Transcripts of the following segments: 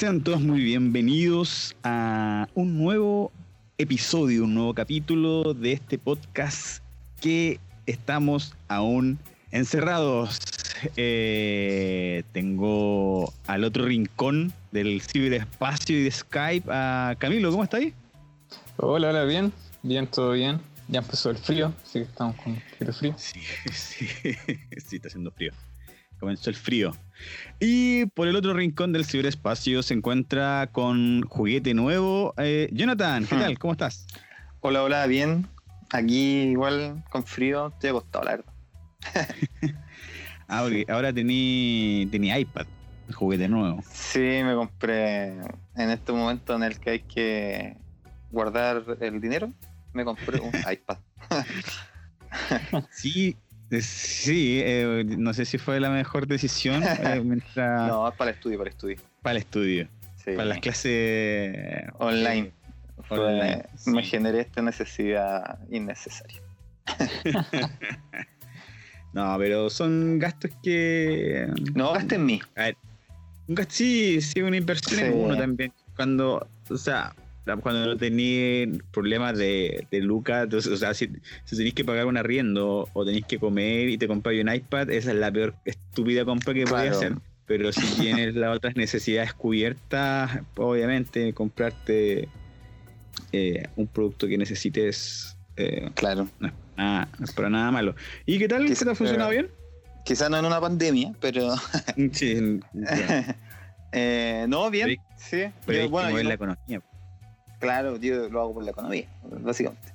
Sean todos muy bienvenidos a un nuevo episodio, un nuevo capítulo de este podcast que estamos aún encerrados. Eh, tengo al otro rincón del ciberespacio y de Skype a Camilo, ¿cómo está ahí? Hola, hola, bien, bien, todo bien. Ya empezó el frío, así que estamos con frío frío. Sí, sí, sí, está haciendo frío. Comenzó el frío. Y por el otro rincón del ciberespacio se encuentra con juguete nuevo. Eh, Jonathan, ¿qué Hmm. tal? ¿Cómo estás? Hola, hola, bien. Aquí igual con frío, estoy acostado, la verdad. Ah, porque ahora tení, tení iPad, juguete nuevo. Sí, me compré en este momento en el que hay que guardar el dinero, me compré un iPad. Sí, sí, eh, no sé si fue la mejor decisión eh, mientras- No, es para el estudio, para el estudio. para el estudio, Sí. para las clases Online. Me generé esta necesidad innecesaria. No, pero son gastos que. No gasté en mí. Sí, sí, una inversión en uno también. Cuando, o sea, cuando no tenéis problemas de, de lucas, entonces, o sea, si, si tenéis que pagar un arriendo o tenéis que comer y te compráis un iPad, esa es la peor estúpida compra que podías Claro. hacer. Pero si tienes las otras necesidades cubiertas, obviamente comprarte eh, un producto que necesites eh, Claro. no, es nada, no es para nada malo. ¿Y qué tal? ¿Qué te ha funcionado bien? Quizás no en una pandemia, pero. Sí, eh, no, bien. Pero- Sí. pero Yo, bueno, yo la no- economía. Claro, yo lo hago por la economía, básicamente.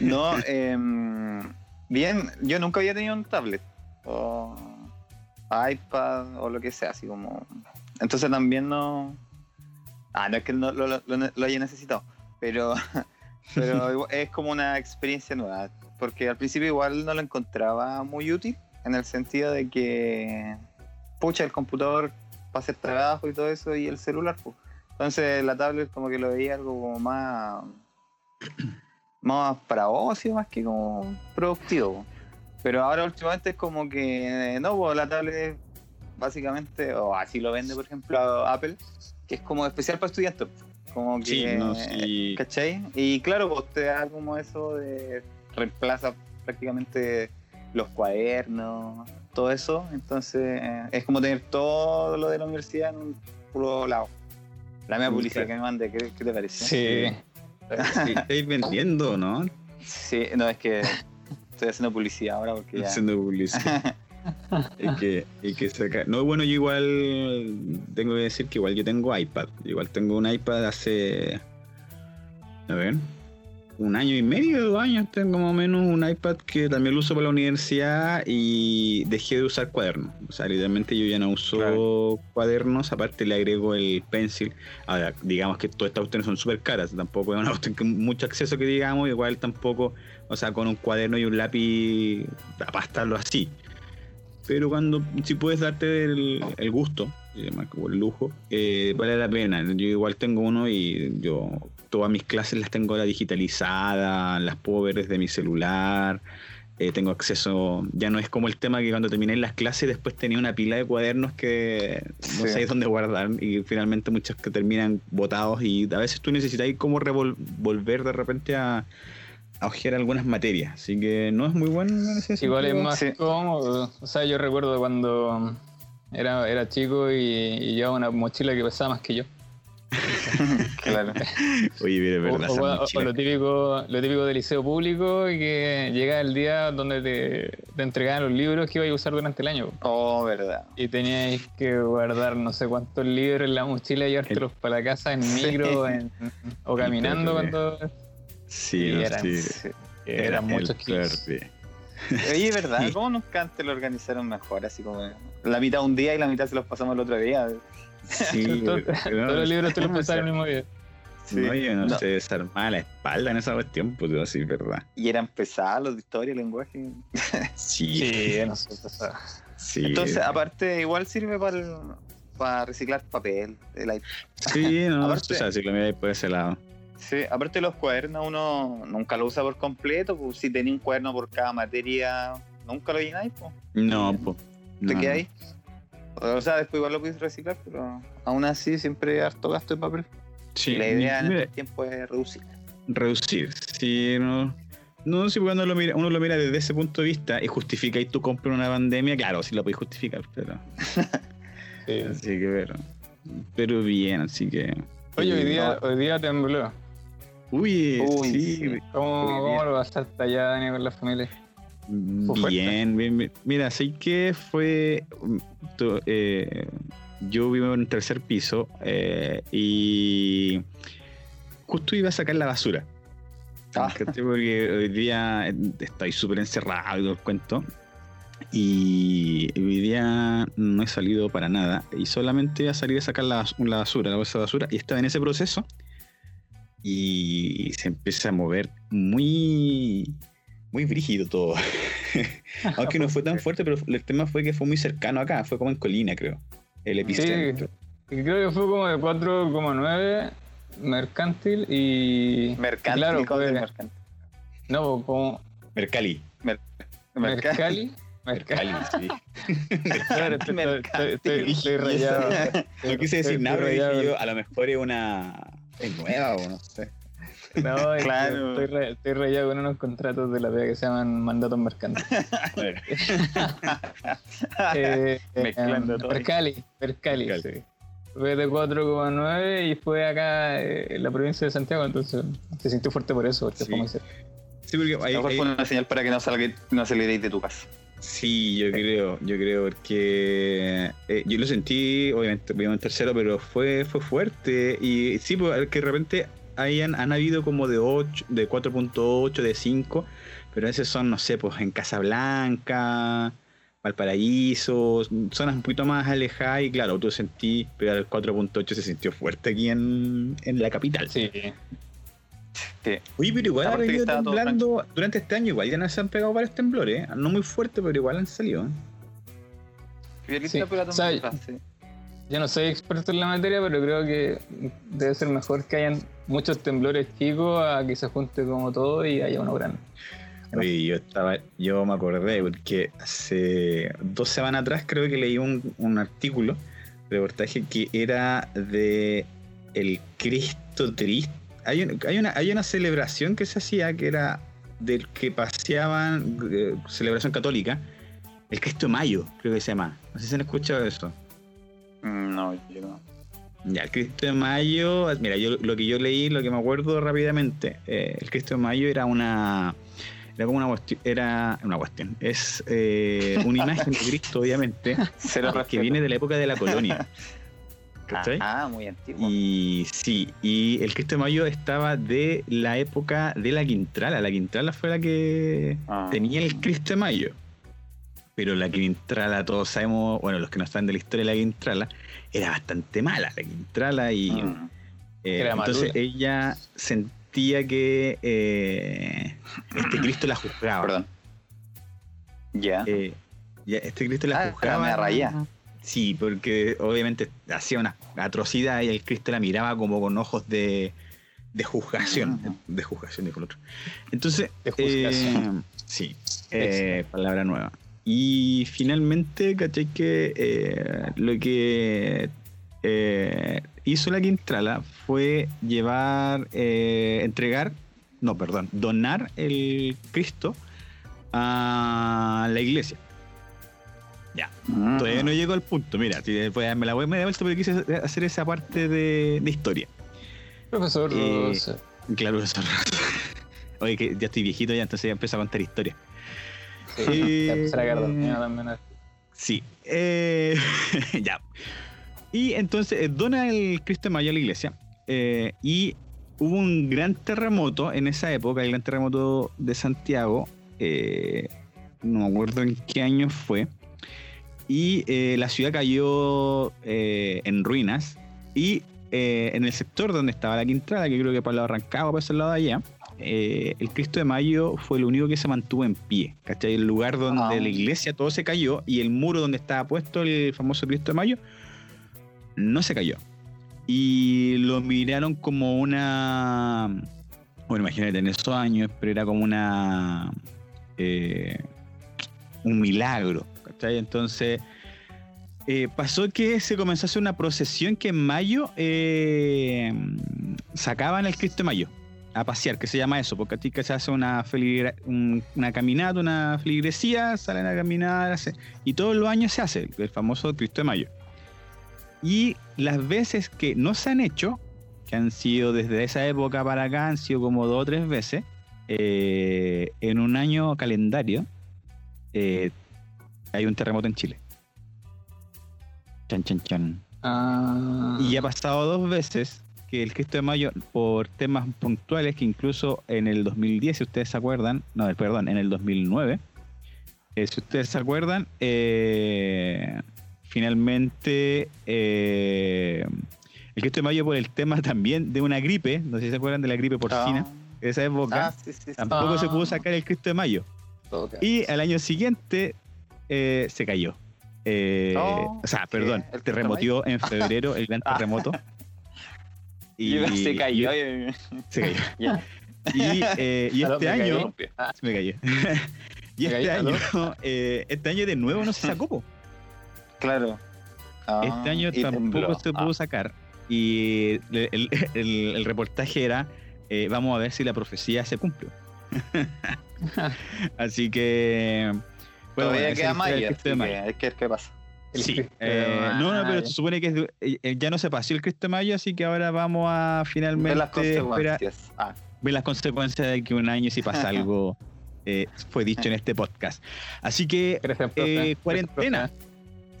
No, em, bien, yo nunca había tenido un tablet o iPad o lo que sea, así como. Entonces también no. Ah, no es que no lo, lo- lo- lo haya necesitado, pero, pero es como una experiencia nueva, porque al principio igual no lo encontraba muy útil, en el sentido de que, pucha, el computador para hacer trabajo y todo eso, y el celular, pues. Entonces la tablet como que lo veía algo como más, más para ocio, más que como productivo. Pero ahora últimamente es como que, no, pues la tablet básicamente, o así lo vende por ejemplo Apple, que es como especial para estudiantes. Como que, Sí, no, sí. ¿cachai? Y claro, pues te da como eso de reemplaza prácticamente los cuadernos, todo eso. Entonces es como tener todo lo de la universidad en un puro lado. La Mm, publicidad que me mandé, ¿qué, qué te parece? Sí, Sí, estáis vendiendo, ¿no? Sí, no, es que estoy haciendo publicidad ahora porque ya. Haciendo publicidad. hay, que, hay que sacar. No, bueno, yo igual tengo que decir que igual yo tengo iPad. Igual tengo un iPad hace. A ver. Un año y medio, dos años tengo más o menos un iPad que también lo uso para la universidad y dejé de usar cuadernos. O sea, literalmente yo ya no uso Claro. cuadernos, aparte le agrego el pencil. Ahora, digamos que todas estas cuestiones son súper caras, tampoco es una cuestión que mucho acceso que digamos, igual tampoco, o sea, con un cuaderno y un lápiz, para estarlo así. Pero cuando, si puedes darte el, el gusto, como el lujo, eh, vale la pena. Yo igual tengo uno y yo todas mis clases las tengo ahora digitalizadas, las puedo ver desde mi celular. eh, tengo acceso, ya no es como el tema que cuando terminé las clases después tenía una pila de cuadernos que no Sí. sé dónde guardar y finalmente muchos que terminan botados y a veces tú necesitas como revol- volver de repente a, a ojear algunas materias, así que no es muy bueno igual es más Sí. cómodo. O sea, yo recuerdo cuando era, era chico y, y llevaba una mochila que pesaba más que yo. claro. Oye, O, verdad, o- esa o- o mochila. lo típico, lo típico del liceo público y que llega el día donde te, te entregaban los libros que ibas a usar durante el año. Oh, verdad. Y teníais que guardar no sé cuántos libros en la mochila y llevártelos para la casa en Sí. micro en- o caminando cuando Sí, y no, eran- sí. Sí. eran muchos kilos. Oye, ¿verdad? Sí. ¿Cómo nunca antes lo organizaron mejor? Así como la mitad un día y la mitad se los pasamos el otro día. Sí, Todos- los libros te los pasaron el mismo día. Sí. No, yo no, No. sé desarmar la espalda en esa cuestión, pues así, ¿verdad? Y eran pesados los de historia, lenguaje. Sí, Sí. Entonces, aparte, igual sirve para, el- para reciclar papel. el iPad. Sí, no, aparte- o sea, si lo miráis por ese lado. Sí, aparte de los cuadernos, uno nunca lo usa por completo. Pues, si tenía un cuaderno por cada materia, nunca lo llenáis. Pues. No, pues. ¿Te no. quedáis? O sea, después igual lo puedes reciclar, pero aún así siempre hay harto gasto de papel. Sí, la idea en este tiempo es reducir. reducir. Si no, no, si uno lo, mira, uno lo mira desde ese punto de vista y justifica y tú compras una pandemia, claro, sí lo puedes justificar, pero. Sí. Así que, pero. Pero bien, así que. Oye, hoy eh, día, hoy día tembló. Uy, Uy, sí. sí. ¿Cómo, cómo lo pasaste allá, Dani, con la familia? Bien, bien, bien. Mira, sé que fue. mm, eh, yo vivo en un tercer piso eh, y justo iba a sacar la basura. Ah. Porque hoy día estoy súper encerrado y todo el cuento. Y hoy día no he salido para nada. Y solamente iba a salir a sacar la, la basura, la bolsa de basura. Y estaba en ese proceso. Y se empieza a mover muy. Muy brígido todo. Aunque no fue tan fuerte, pero el tema fue que fue muy cercano acá. Fue como en Colina, creo. El epicentro. Y Creo que fue como de 4,9 mercantil y. Mercantil, Claro, ¿cómo es fue- mercantil? No, como. Mercalli. Mercali. Mercalli, sí. Claro, estoy- estoy- estoy- estoy rayado. No quise decir nada, pero dije yo, a lo mejor es una. Es nueva o no sé. No, es Claro. estoy, estoy rayado con unos contratos de la PEA que se llaman mandatos mercantiles. Eh, Mezclando eh, todo. Percali, Percali, Percali. sí. Fue de 4,9 y fue acá eh, en la provincia de Santiago, entonces se sintió fuerte por eso, porque Sí. fue. Sí, porque A hay, lo mejor hay- fue una señal para que no salga, no salierais de tu casa. Sí, yo creo, yo creo porque eh, yo lo sentí, obviamente, en tercero, pero fue, fue fuerte. Y sí, pues, que de repente hayan, han habido como de 8, de 4.8, de 5, pero esos son, no sé, pues en Casablanca, Valparaíso, zonas un poquito más alejadas y claro, tú sentí, pero el 4.8 se sintió fuerte aquí en, en la capital. Sí, Sí. Oye, pero igual ha todo temblando durante este año, igual ya no se han pegado varios temblores, ¿eh? no muy fuerte, pero igual han salido. ¿eh? Sí, yo no soy experto en la materia, pero creo que debe ser mejor que hayan muchos temblores chicos a que se junte como todo y haya uno grande. Oye, yo estaba, yo me acordé porque hace dos semanas atrás creo que leí un, un artículo, reportaje que era de el Cristo triste. Hay, un- hay una, hay una celebración que se hacía que era del que paseaban, eh, celebración católica, el Cristo de Mayo, creo que se llama. No sé si han escuchado eso. Mm, No, yo no. Ya, el Cristo de Mayo, mira, yo lo que yo leí, lo que me acuerdo rápidamente, eh, el Cristo de Mayo era una era como una cuestión, era una cuestión, es eh, una imagen de Cristo, obviamente, que viene de la época de la colonia. ¿Cachai? Ah, muy antiguo. Y sí, y el Cristo de Mayo estaba de la época de la Quintrala. La Quintrala fue la que Ah. tenía el Cristo de Mayo. Pero la Quintrala, todos sabemos, bueno, los que no están de la historia de la Quintrala, era bastante mala la Quintrala y Mm. eh, Era entonces madura. ella sentía que eh, este Cristo la juzgaba. Perdón. Ya. Eh, ya, este Cristo la Ah, juzgaba. me rayá. Sí, porque obviamente hacía una atrocidad y el Cristo la miraba como con ojos de, de juzgación. Ujú. De juzgación, dijo el otro. Entonces, De juzgación. eh, sí, eh, palabra nueva. Y finalmente, caché que eh, lo que eh, hizo la Quintrala fue llevar, eh, entregar, no, perdón, donar el Cristo a la iglesia. Mm. Todavía no llego al punto, mira, si después me la voy a dar vuelta porque quise hacer esa parte de, de historia. Profesor, Rosa. Claro, eso. Oye, que ya estoy viejito ya, entonces ya empiezo a contar historia. Sí, eh, también. Sí, eh, ya. Y entonces eh, dona el Cristo de Mayo a la iglesia. eh, y hubo un gran terremoto en esa época, el gran terremoto de Santiago. eh, no me acuerdo en qué año fue. Y eh, la ciudad cayó eh, en ruinas. Y eh, en el sector donde estaba la Quintrala, que creo que para el lado de Rancagua, para ese lado de allá, eh, el Cristo de Mayo fue el único que se mantuvo en pie. ¿Cachai? El lugar donde Ah. la iglesia todo se cayó y el muro donde estaba puesto el famoso Cristo de Mayo no se cayó. Y lo miraron como una. Bueno, imagínate, en esos años, pero era como una. eh, un milagro. ¿cachai? Entonces, eh, pasó que se comenzó a hacer una procesión que en mayo eh, sacaban el Cristo de Mayo a pasear, que se llama eso, porque a ti que se hace una, feligra- un- una caminata, una feligresía, salen a caminar, hace- y todos los años se hace el famoso Cristo de Mayo. Y las veces que no se han hecho, que han sido desde esa época para acá, han sido como dos o tres veces, eh, en un año calendario, eh, hay un terremoto en Chile. Chan, chan, chan. Ah, Y ha pasado dos veces que el Cristo de Mayo, por temas puntuales, que incluso en el 2010, si ustedes se acuerdan, no, perdón, en el 2009, eh, si ustedes se acuerdan, eh, finalmente eh, el Cristo de Mayo por el tema también de una gripe, no sé si se acuerdan de la gripe porcina, de esa época, Ah, sí, sí, sí. tampoco se Ah. pudo sacar el Cristo de Mayo. Y al año siguiente eh, se cayó. Eh, Oh, o sea, perdón. ¿El terremotió en febrero el gran Ah. terremoto. Y se cayó. y- se cayó. Ya. Y, eh, y ¿A este año. Ah, me cayó. y ¿Se este cayó? año, eh, este año de nuevo no se sacó. Claro. Ah, Este año y tampoco tembló. se pudo Ah, sacar. Y el, el- el- el reportaje era: eh, vamos a ver si la profecía se cumplió. Así que. bueno, Todavía queda es Maya, Mayo. que hay que pasa. El Sí, eh, no, no, pero se supone que es de- eh, eh, ya no se pasó el Cristo Mayo, así que ahora vamos a finalmente Ver las esperar-. Ah, ver las consecuencias de que un año si pasa algo eh, fue dicho en este podcast. Así que Gracias, eh, cuarentena.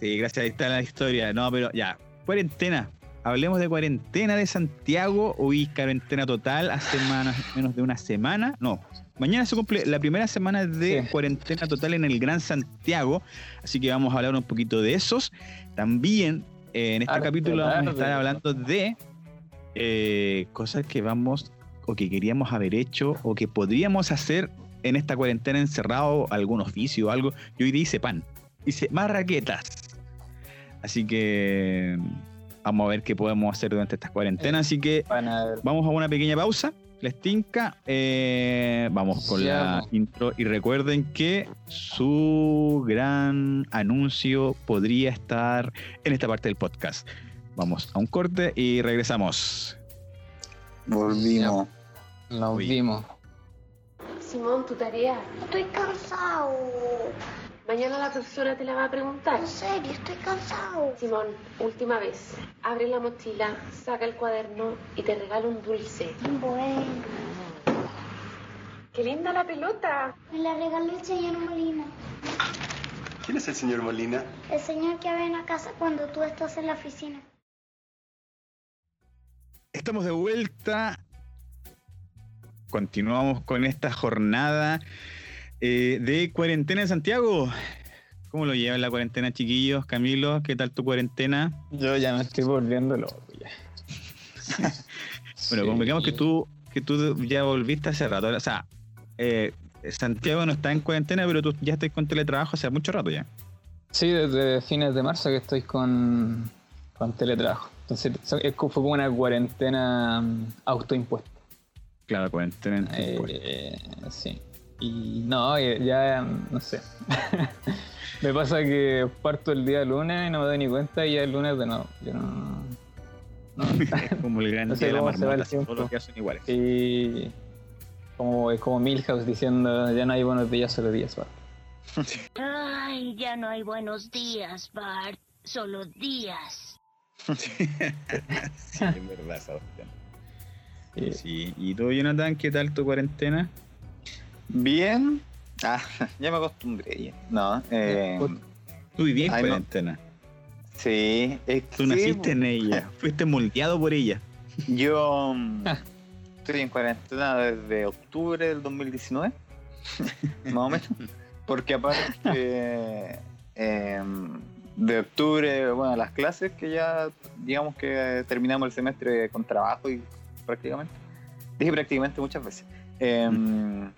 Sí, gracias, ahí está la historia. No, pero ya, cuarentena. Hablemos de cuarentena de Santiago. Hoy cuarentena total, hace más menos de una semana. No, mañana se cumple la primera semana de Sí. cuarentena total en el Gran Santiago. Así que vamos a hablar un poquito de esos. También eh, en este capítulo vamos a estar hablando de eh, cosas que vamos o que queríamos haber hecho o que podríamos hacer en esta cuarentena encerrado, algún oficio o algo. Yo hoy día hice pan, hice marraquetas. Así que vamos a ver qué podemos hacer durante estas cuarentenas. Así que vamos a una pequeña pausa. Les tinca. Eh, vamos con la intro. Y recuerden que su gran anuncio podría estar en esta parte del podcast. Vamos a un corte y regresamos. volvimos. Nos vimos. Simón, tu tarea. Estoy cansado. Mañana la profesora te la va a preguntar. En serio, estoy cansado. Simón, última vez. Abre la mochila, saca el cuaderno y te regalo un dulce. Bueno, ¡Qué linda la pelota! me la regaló el señor Molina. ¿Quién es el señor Molina? El señor que viene a casa cuando tú estás en la oficina. Estamos de vuelta. Continuamos con esta jornada eh, de cuarentena en Santiago. ¿Cómo lo llevan la cuarentena, chiquillos? Camilo, ¿qué tal tu cuarentena? Yo ya me estoy volviendo loco ya. Bueno, Sí. convengamos que tú, que tú ya volviste hace rato. O sea, eh, Santiago no está en cuarentena, pero tú ya estás con teletrabajo hace mucho rato ya. Sí, desde fines de marzo que estoy con, con teletrabajo. Entonces fue como una cuarentena mm, autoimpuesta. Claro, cuarentena. Eh, sí. Y no, ya no sé. me pasa que parto el día lunes y no me doy ni cuenta y ya el lunes de nuevo. Yo no. no. Como el gran no sé día de la marmota, todos los días son iguales. y como, es como Milhouse diciendo ya no hay buenos días, solo días. Bart". Ay, ya no hay buenos días, Bart. Solo días. sí, es verdad cuestión. Y- Sí. ¿Y tú, Jonathan, qué tal tu cuarentena? Bien. Ah, ya me acostumbré. No, eh, Tú vivías en Ay, no. cuarentena. sí. es que Tú sí, naciste en ella. Fuiste moldeado por ella. Yo mm, estoy en cuarentena desde octubre del 2019, más o menos, porque aparte em, de octubre, bueno, las clases que ya, digamos que terminamos el semestre con trabajo y prácticamente, dije prácticamente muchas veces. Em,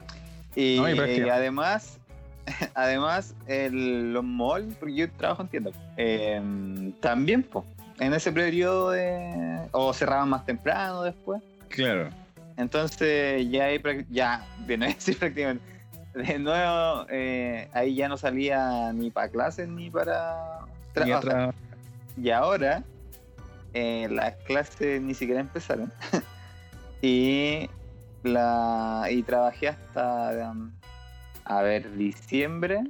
y, No, y prácticamente. además, además el, los malls, porque yo trabajo en tienda, em, también, pues, en ese periodo de... o cerraban más temprano después. Claro. Entonces ya ya, de nuevo, sí, prácticamente. De nuevo, eh, ahí ya no salía ni para clases ni para Tra- y a o sea, tra- Y ahora eh, las clases ni siquiera empezaron. y y trabajé hasta um, a ver diciembre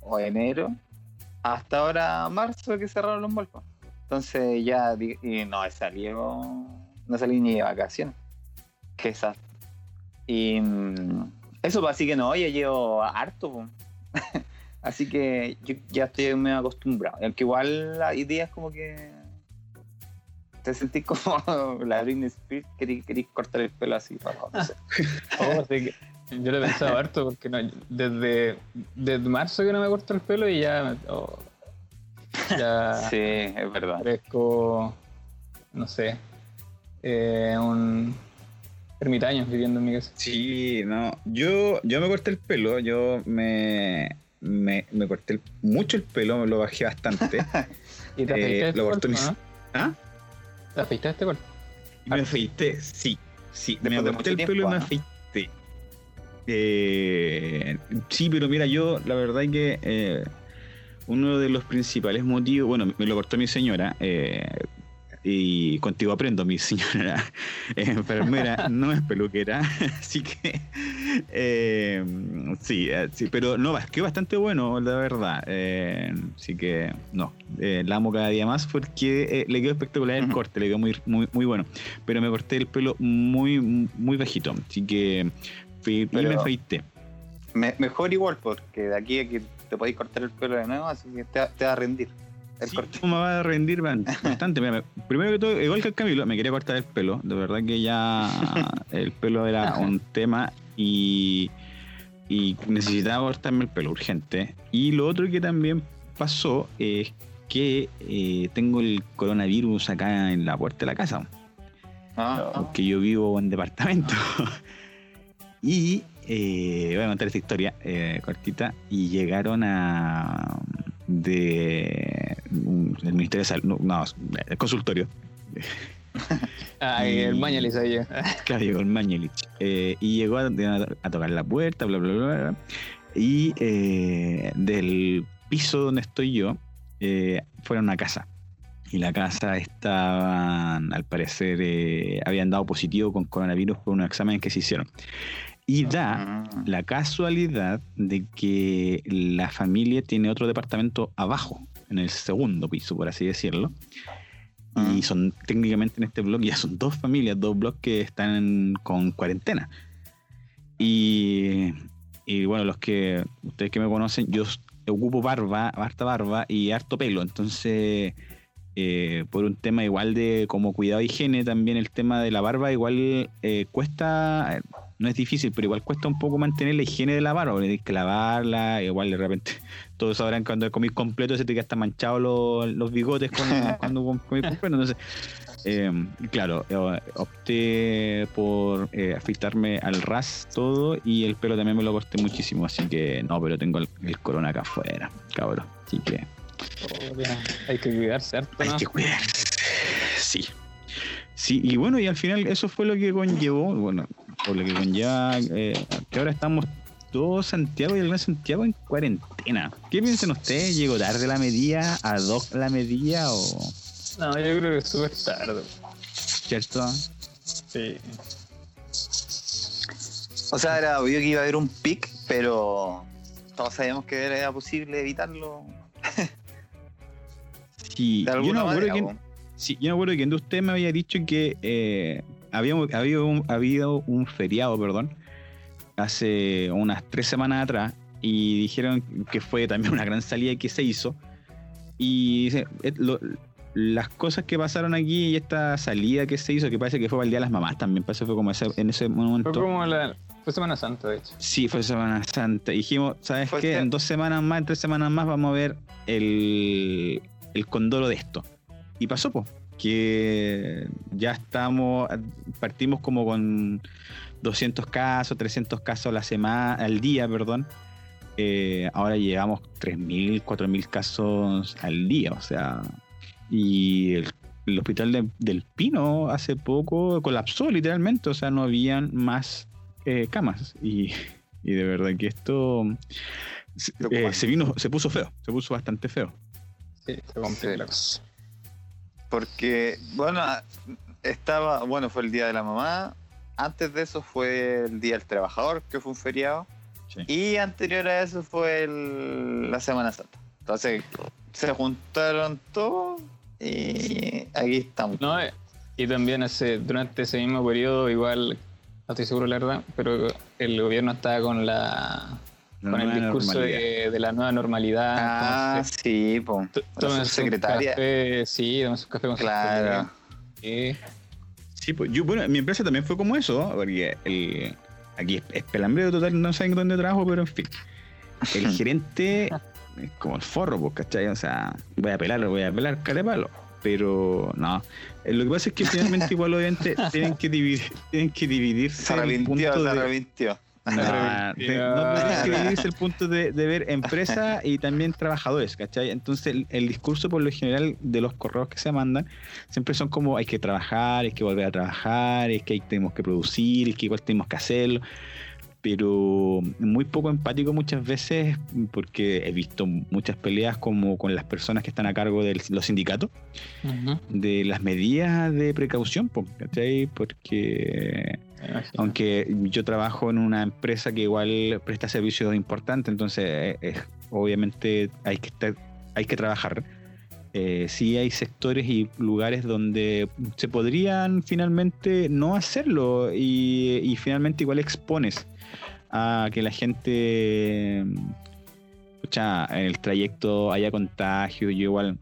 o enero hasta ahora marzo que cerraron los malpos. Entonces ya y no salido no salí ni de vacaciones. Qué desastre. Y mm, eso pues, así que no, ya llevo harto. así que yo ya estoy medio acostumbrado. Aunque igual hay días como que te sentís como la Britney Spears, querís, querís cortar el pelo así, para no sé. Oh, así que yo lo he pensado harto porque no, desde, desde marzo que no me corto el pelo y ya, oh, ya Sí, es verdad. parezco, no sé, eh, un ermitaño viviendo en mi casa. Sí, no. Yo, yo me corté el pelo, yo me, me, me corté el- mucho el pelo, me lo bajé bastante. ¿Y te Eh, lo mis- no? ¿Ah? ¿Te afeitaste este corto? Y me afeité, sí. Sí, Después me corté el pelo y me ¿no? afeité. Eh, sí, pero mira, yo la verdad que eh, uno de los principales motivos, bueno, me lo cortó mi señora, eh, y contigo aprendo, mi señora es enfermera, no es peluquera, así que eh, sí, eh, sí, pero no, quedó bastante bueno, la verdad. eh, así que no, eh, la amo cada día más porque eh, le quedó espectacular el corte, le quedó muy, muy, muy bueno. Pero me corté el pelo muy, muy bajito, así que y Pero- me afeité. Me- mejor igual, porque de aquí a que te podéis cortar el pelo de nuevo, así que te, te va a rendir el Sí, corte. me va a rendir ba- bastante. Mira, me- primero que todo, igual que el Camilo, me quería cortar el pelo. De verdad que ya el pelo era un tema y, y necesitaba cortarme el pelo urgente. Y lo otro que también pasó es que eh, tengo el coronavirus acá en la puerta de la casa. Ah, Porque yo vivo en departamento. y eh, voy a contar esta historia eh, cortita. Y llegaron a. de. Un- del Ministerio de Salud. No, no, el consultorio. Ay, el Mañalis ahí. Claro, llegó el Mañelich. Eh, y llegó a, a tocar la puerta, bla, bla, bla. bla. Y eh, del piso donde estoy yo, eh, fueron a una casa. Y la casa estaban, al parecer, eh, habían dado positivo con coronavirus por unos exámenes que se hicieron. Y da ah. la casualidad de que la familia tiene otro departamento abajo, en el segundo piso, por así decirlo. Y Ah. son técnicamente en este blog ya son dos familias, dos blogs que están con cuarentena. Y, y bueno, los que ustedes que me conocen, yo ocupo barba, harta barba y harto pelo. Entonces, eh, por un tema igual de como cuidado de higiene, también el tema de la barba igual eh, cuesta, no es difícil, pero igual cuesta un poco mantener la higiene de la barba, porque tienes que lavarla, igual de repente todos sabrán cuando comís completo se te queda hasta manchado los, los bigotes cuando, cuando comís completo. Entonces, eh, claro, eh, opté por eh, afeitarme al ras todo y el pelo también me lo corté muchísimo, así que no, pero tengo el, el corona acá afuera, cabrón. Así que Oh. Hay que cuidarse hay que cuidarse. Sí. Sí, y bueno, y al final eso fue lo que conllevó, bueno, por lo que conlleva eh, que ahora estamos Santiago y el Gran Santiago en cuarentena. ¿Qué piensan ustedes? ¿Llegó tarde la medida? ¿A dos la medida? ¿O No, yo creo que es súper tarde. cierto? Sí. O sea, era obvio que iba a haber un pic, pero todos sabíamos que era posible evitarlo Sí, de yo no me acuerdo manera. quién, po. sí, yo no me acuerdo quién de ustedes me había dicho que eh, había, había un, habido un feriado, perdón, hace unas tres semanas atrás y dijeron que fue también una gran salida que se hizo. Y dice, eh, lo- las cosas que pasaron aquí y esta salida que se hizo, que parece que fue para el Día de las Mamás también, parece que fue como ese- en ese momento. Fue como la. Fue Semana Santa, de hecho. Sí, fue Semana Santa. Y dijimos, ¿sabes Fue qué? este- En dos semanas más, en tres semanas más, vamos a ver el, el condoro de esto. Y pasó, pues, que ya estamos, partimos como con 200 casos, 300 casos a la semana, al día, perdón. Eh, ahora llegamos 3.000, 4.000 casos al día, o sea, y el, el hospital de- del Pino hace poco colapsó literalmente, o sea, no habían más eh, camas y, y de verdad que esto se, eh, se vino, se puso feo, se puso bastante feo. Sí, se complica Sí. la cosa. Porque, bueno, estaba, bueno, fue el Día de la Mamá. Antes de eso fue el Día del Trabajador, que fue un feriado. Sí. Y anterior a eso fue el- la Semana Santa. Entonces, se juntaron todos y aquí estamos. No, eh, y también hace, durante ese mismo periodo, igual, no estoy seguro la verdad, pero el gobierno estaba con la La con el discurso de, de la nueva normalidad. Ah, entonces, sí, pues. t- La tómense un subsecretaria. café, sí, tómense un café con Claro. Sí. Sí, pues yo, bueno, mi empresa también fue como eso, porque el, aquí es, es pelambreo total, no saben dónde trabajo, pero en fin. El gerente es como el forro, pues, ¿cachai? O sea, voy a pelar, voy a pelar, cara de palo. Pero no, Eh, lo que pasa es que finalmente igual obviamente tienen que dividir, tienen que dividirse Se arrepintió, se arrepintió. No, te- no dividirse el punto de, de ver empresa y también trabajadores, ¿cachai? Entonces el, el discurso por lo general de los correos que se mandan siempre son como hay que trabajar, hay que volver a trabajar, es que hay, tenemos que producir, es que igual tenemos que hacerlo, pero muy poco empático muchas veces porque he visto muchas peleas como con las personas que están a cargo de los sindicatos Ujú, de las medidas de precaución, ¿cachai? Porque. Aunque yo trabajo en una empresa que igual presta servicios importantes, entonces eh, obviamente hay que estar, hay que trabajar. Eh, sí hay sectores y lugares donde se podrían finalmente no hacerlo y, finalmente igual expones a que la gente escucha, en el trayecto haya contagio, yo igual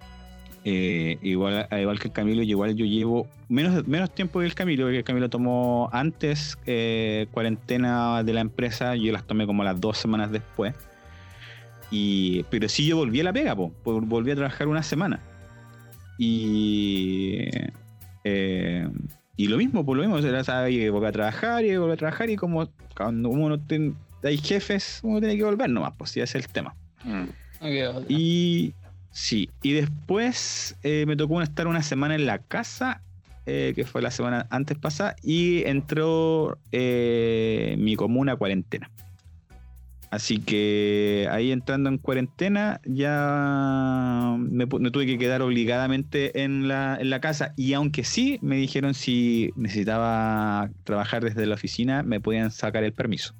eh, igual, al igual que el Camilo, igual yo llevo menos, menos tiempo que el Camilo, porque el Camilo tomó antes eh, cuarentena de la empresa, yo las tomé como las dos semanas después. Y, pero sí yo volví a la pega, po, volví a trabajar una semana. Y, eh, y lo mismo, por lo mismo, era, ¿sabes? Y volví a trabajar y volví a trabajar y como cuando uno ten- hay jefes, uno tiene que volver nomás, pues sí, ese es el tema. Mm. Otra. Y sí, y después eh, me tocó estar una semana en la casa, eh, que fue la semana antes pasada, y entró eh, mi comuna a cuarentena. Así que ahí entrando en cuarentena ya me, tuve que quedar obligadamente en la, en la casa y aunque sí me dijeron si necesitaba trabajar desde la oficina me podían sacar el permiso.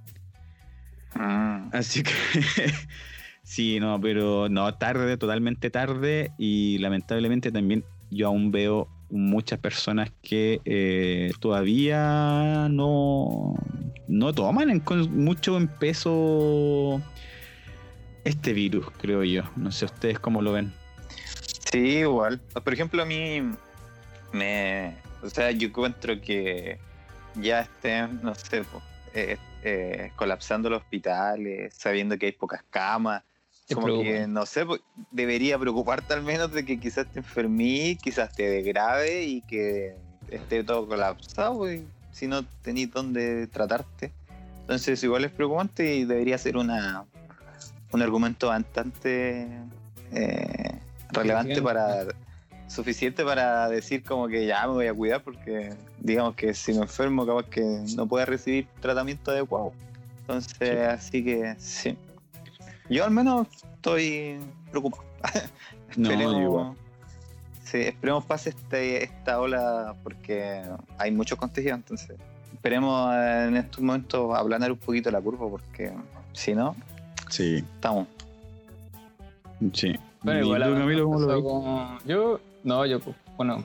Mm. Así que sí, no, pero no, tarde, totalmente tarde y lamentablemente también yo aún veo muchas personas que eh, todavía no, no toman mucho en peso este virus, creo yo. No sé ustedes cómo lo ven. Sí, igual. Por ejemplo, a mí me. O sea, yo encuentro que ya estén, no sé, eh, eh, colapsando los hospitales, sabiendo que hay pocas camas. Como que, no sé, po, debería preocuparte al menos de que quizás te enfermí, quizás te dé grave y que esté todo colapsado, pues, si no tenés dónde tratarte. Entonces, igual es preocupante y debería ser una un argumento bastante eh, relevante para suficiente para decir como que ya me voy a cuidar porque digamos que si me enfermo capaz que no pueda recibir tratamiento adecuado entonces Sí. así que sí yo al menos estoy preocupado No, Esperemos- igual. sí, esperemos pase este, esta ola porque hay muchos contagios entonces esperemos en estos momentos aplanar un poquito la curva porque si no Sí, estamos sí. Bueno, ¿Y igual tú, Camilo, cómo lo como- Yo, no, yo, bueno,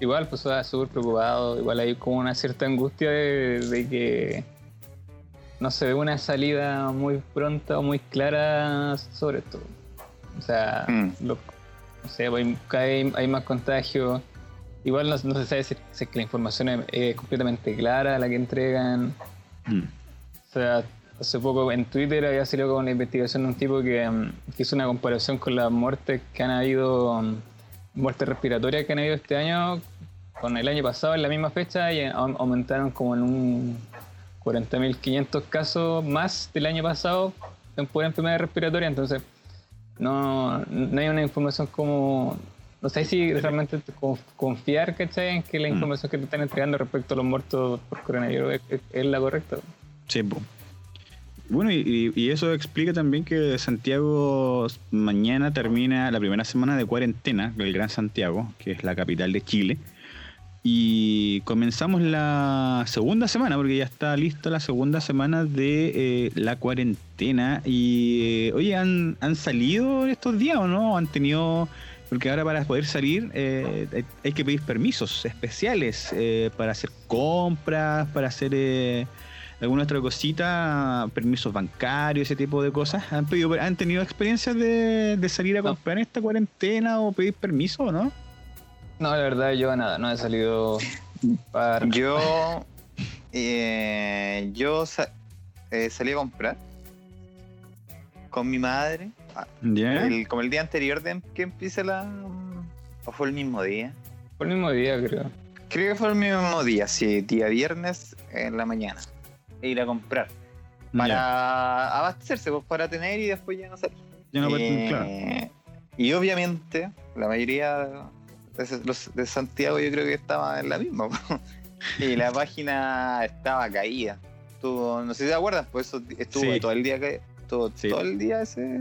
igual pues estaba súper preocupado, igual hay como una cierta angustia de, de que no se ve una salida muy pronta o muy clara sobre esto. O sea, Mm. lo- no sé, pues, hay, cada vez hay más contagios. Igual no, no se sabe si, si es que la información es, es completamente clara la que entregan. Mm. O sea, hace poco en Twitter había salido con una investigación de un tipo que, mm, que hizo una comparación con las muertes que han habido, mm, muertes respiratorias que han habido este año con el año pasado en la misma fecha y au- aumentaron como en un 40.500 casos más del año pasado en pura enfermedad respiratoria. Entonces, no, no hay una información como. No sé si realmente te conf- confiar, ¿cachai? En que la Mm. información que te están entregando respecto a los muertos por coronavirus es, la correcta. Sí. Bueno, y, y eso explica también que Santiago mañana termina la primera semana de cuarentena, el Gran Santiago, que es la capital de Chile. Y comenzamos la segunda semana, porque ya está lista la segunda semana de eh, la cuarentena. Y, eh, oye, ¿han, ¿han salido estos días o no? ¿Han tenido porque ahora para poder salir eh, hay- que pedir permisos especiales eh, para hacer compras, para hacer eh, alguna otra cosita, permisos bancarios, ese tipo de cosas. ¿Han, pedido, han tenido experiencias de, de salir a comprar en esta cuarentena o pedir permiso o no? No, la verdad, yo nada, no he salido para. Yo, eh, yo sa- eh, salí a comprar con mi madre, ah, el- como el día anterior de que empiece la... ¿O fue el mismo día? Por el mismo día, creo. Creo que fue el mismo día, sí, día viernes en la mañana. E ir a comprar. Para abastecerse, pues para tener y después ya no salir. Ya no, Eh, claro. Y obviamente, la mayoría de, los de Santiago yo creo que estaba en la misma. y la página estaba caída. Estuvo, no sé si te acuerdas, pues eso estuvo Sí. todo el día estuvo Sí. todo el día ese.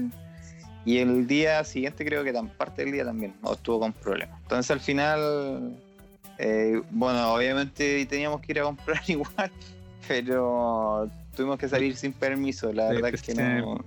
Y el día siguiente creo que tan parte del día también, no estuvo con problemas. Entonces al final, eh, bueno, obviamente teníamos que ir a comprar igual, pero tuvimos que salir sin permiso. La verdad pues, es que no,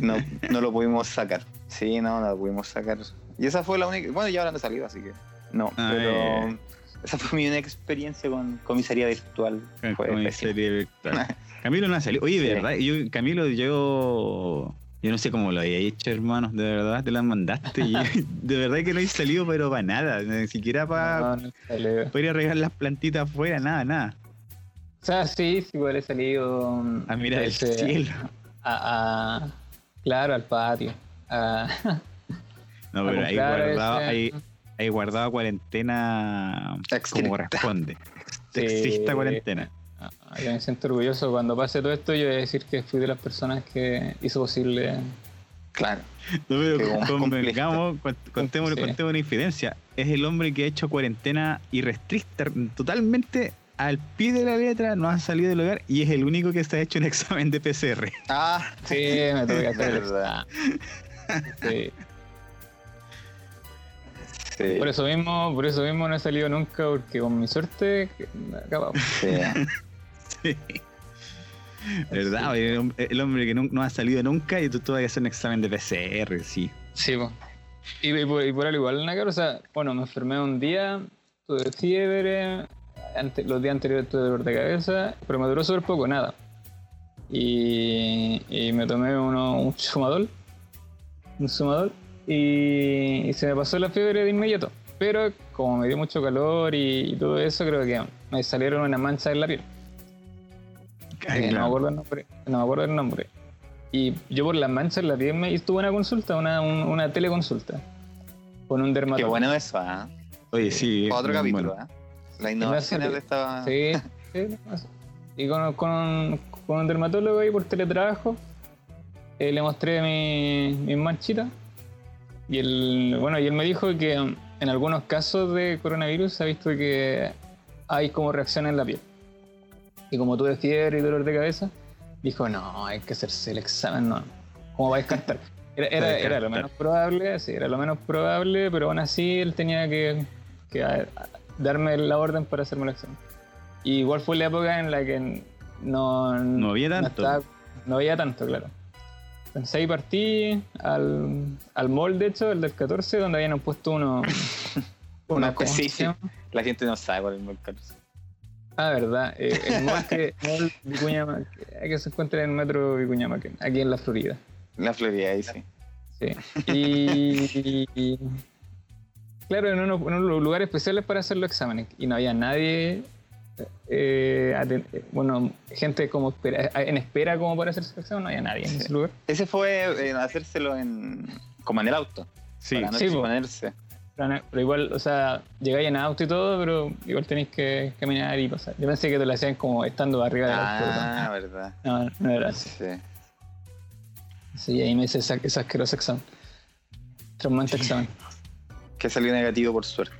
no, no lo pudimos sacar. Sí, no, no lo pudimos sacar. Y esa fue la única. Bueno, ya ahora no he salido, así que. No, Ah, pero. Esa fue mi única experiencia con comisaría virtual. Con- Fue serie virtual. Camilo no ha salido. Oye, de Sí. verdad, yo, Camilo, yo. Yo no sé cómo lo había hecho, hermano. De verdad, te las mandaste. y de verdad que no he salido, pero para nada. Ni siquiera para, No, no he salido. para ir a regar las plantitas afuera, nada, nada. O sea, sí, sí, igual he salido. mm, A mirar el cielo. A, a- claro, al patio. A, No, pero ahí guardado, ahí, ahí guardado cuarentena como corresponde. Sí. Exista cuarentena. Ah, Yo me siento orgulloso cuando pase todo esto. Yo voy a decir que fui de las personas que hizo posible. Claro. No, pero convengamos, cont- contemos, Sí. contemos una infidencia. Es el hombre que ha hecho cuarentena irrestricta, totalmente al pie de la letra, no ha salido del hogar y es el único que se ha hecho un examen de PCR. Ah, Sí, me tuve que hacer. Sí. Sí. Por eso mismo, por eso mismo no he salido nunca, porque con mi suerte acabamos. sí. Sí. ¿Verdad? El, hom- el hombre que nun- no, ha salido nunca y tú todavía hacer un examen de PCR, sí. Sí, po. Y, y por, y por algo igual, Nácar, o sea, bueno, me enfermé un día, tuve fiebre, ante- los días anteriores tuve dolor de cabeza, pero me duró súper poco, nada. Y, y me tomé uno, un sumadol, un sumadol, y, y se me pasó la fiebre de inmediato. Pero como me dio mucho calor y, y todo eso, creo que me salieron unas manchas en la piel. Ay, Eh, No me acuerdo el nombre. No me acuerdo el nombre. Y yo por las manchas en la piel me tuve una consulta, una, un- una teleconsulta. Con un Qué dermatólogo. bueno eso, ¿ah? Oye, sí. Otro capítulo, bueno. ¿ah? La innovación de esta. Sí, sí. Y con, con, con un dermatólogo ahí por teletrabajo. eh, le mostré mi- mis manchitas. Y él, bueno, y él me dijo que en algunos casos de coronavirus se ha visto que hay como reacción en la piel. Y como tuve fiebre y dolor de cabeza, dijo, no, hay que hacerse el examen, no. ¿Cómo va a descartar? Era, era, era lo menos probable, sí, era lo menos probable, pero aún así él tenía que, que a- a- darme la orden para hacerme el examen. Y igual fue la época en la que no, No había tanto. estaba- no había tanto, claro. Entonces ahí partí al, al mall, de hecho, el del 14, donde habían puesto uno. Una ¿cómo se específica. llama? La gente no sabe cuál es el mercado. Ah, verdad. eh, el mall que, mall Vicuña que- se encuentra en el metro Vicuña Maquena, aquí en la Florida. La Florida, ahí sí. Sí. Y, y- claro, en unos, en unos lugares especiales para hacer los exámenes. Y no había nadie, eh, aten- eh, bueno, gente como espera- en espera como para hacerse el examen, no había nadie en Sí. ese lugar. Ese fue eh, hacérselo en. como en el auto. Sí, para no sí, po. exponerse. Pero, igual, o sea, llegáis en auto y todo, pero igual tenéis que caminar y pasar. Yo pensé que te lo hacían como estando arriba del auto. Ah, verdad. No, no era así. Sí. Sí, ahí me hice ese, ese asqueroso examen. Traumante examen. Que salió negativo por suerte.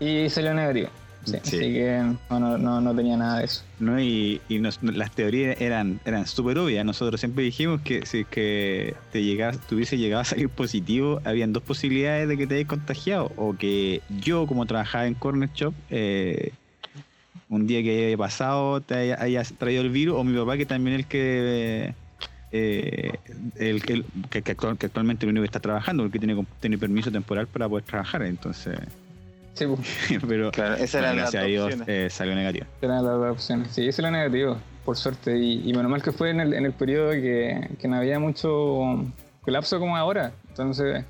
Y salió negativo. Sí, Sí. Así que no, no, no, tenía nada de eso. ¿no? Y, y nos- las teorías eran eran súper obvias. Nosotros siempre dijimos que si es que te, llegabas, te hubiese llegado a salir positivo, habían dos posibilidades de que te hayas contagiado. O que yo, como trabajaba en Corner Shop, eh, un día que haya pasado, te haya, hayas traído el virus, o mi papá, que también el que... eh, el, que, que actualmente el único que está trabajando porque tiene, tiene permiso temporal para poder trabajar entonces Sí, pues, pero Claro, esa bueno, era la gracias a Dios eh, salió negativo eran las dos opciones. Sí, eso era negativo, por suerte. Y, y menos mal que fue en el, en el periodo que, que no había mucho colapso como ahora. Entonces,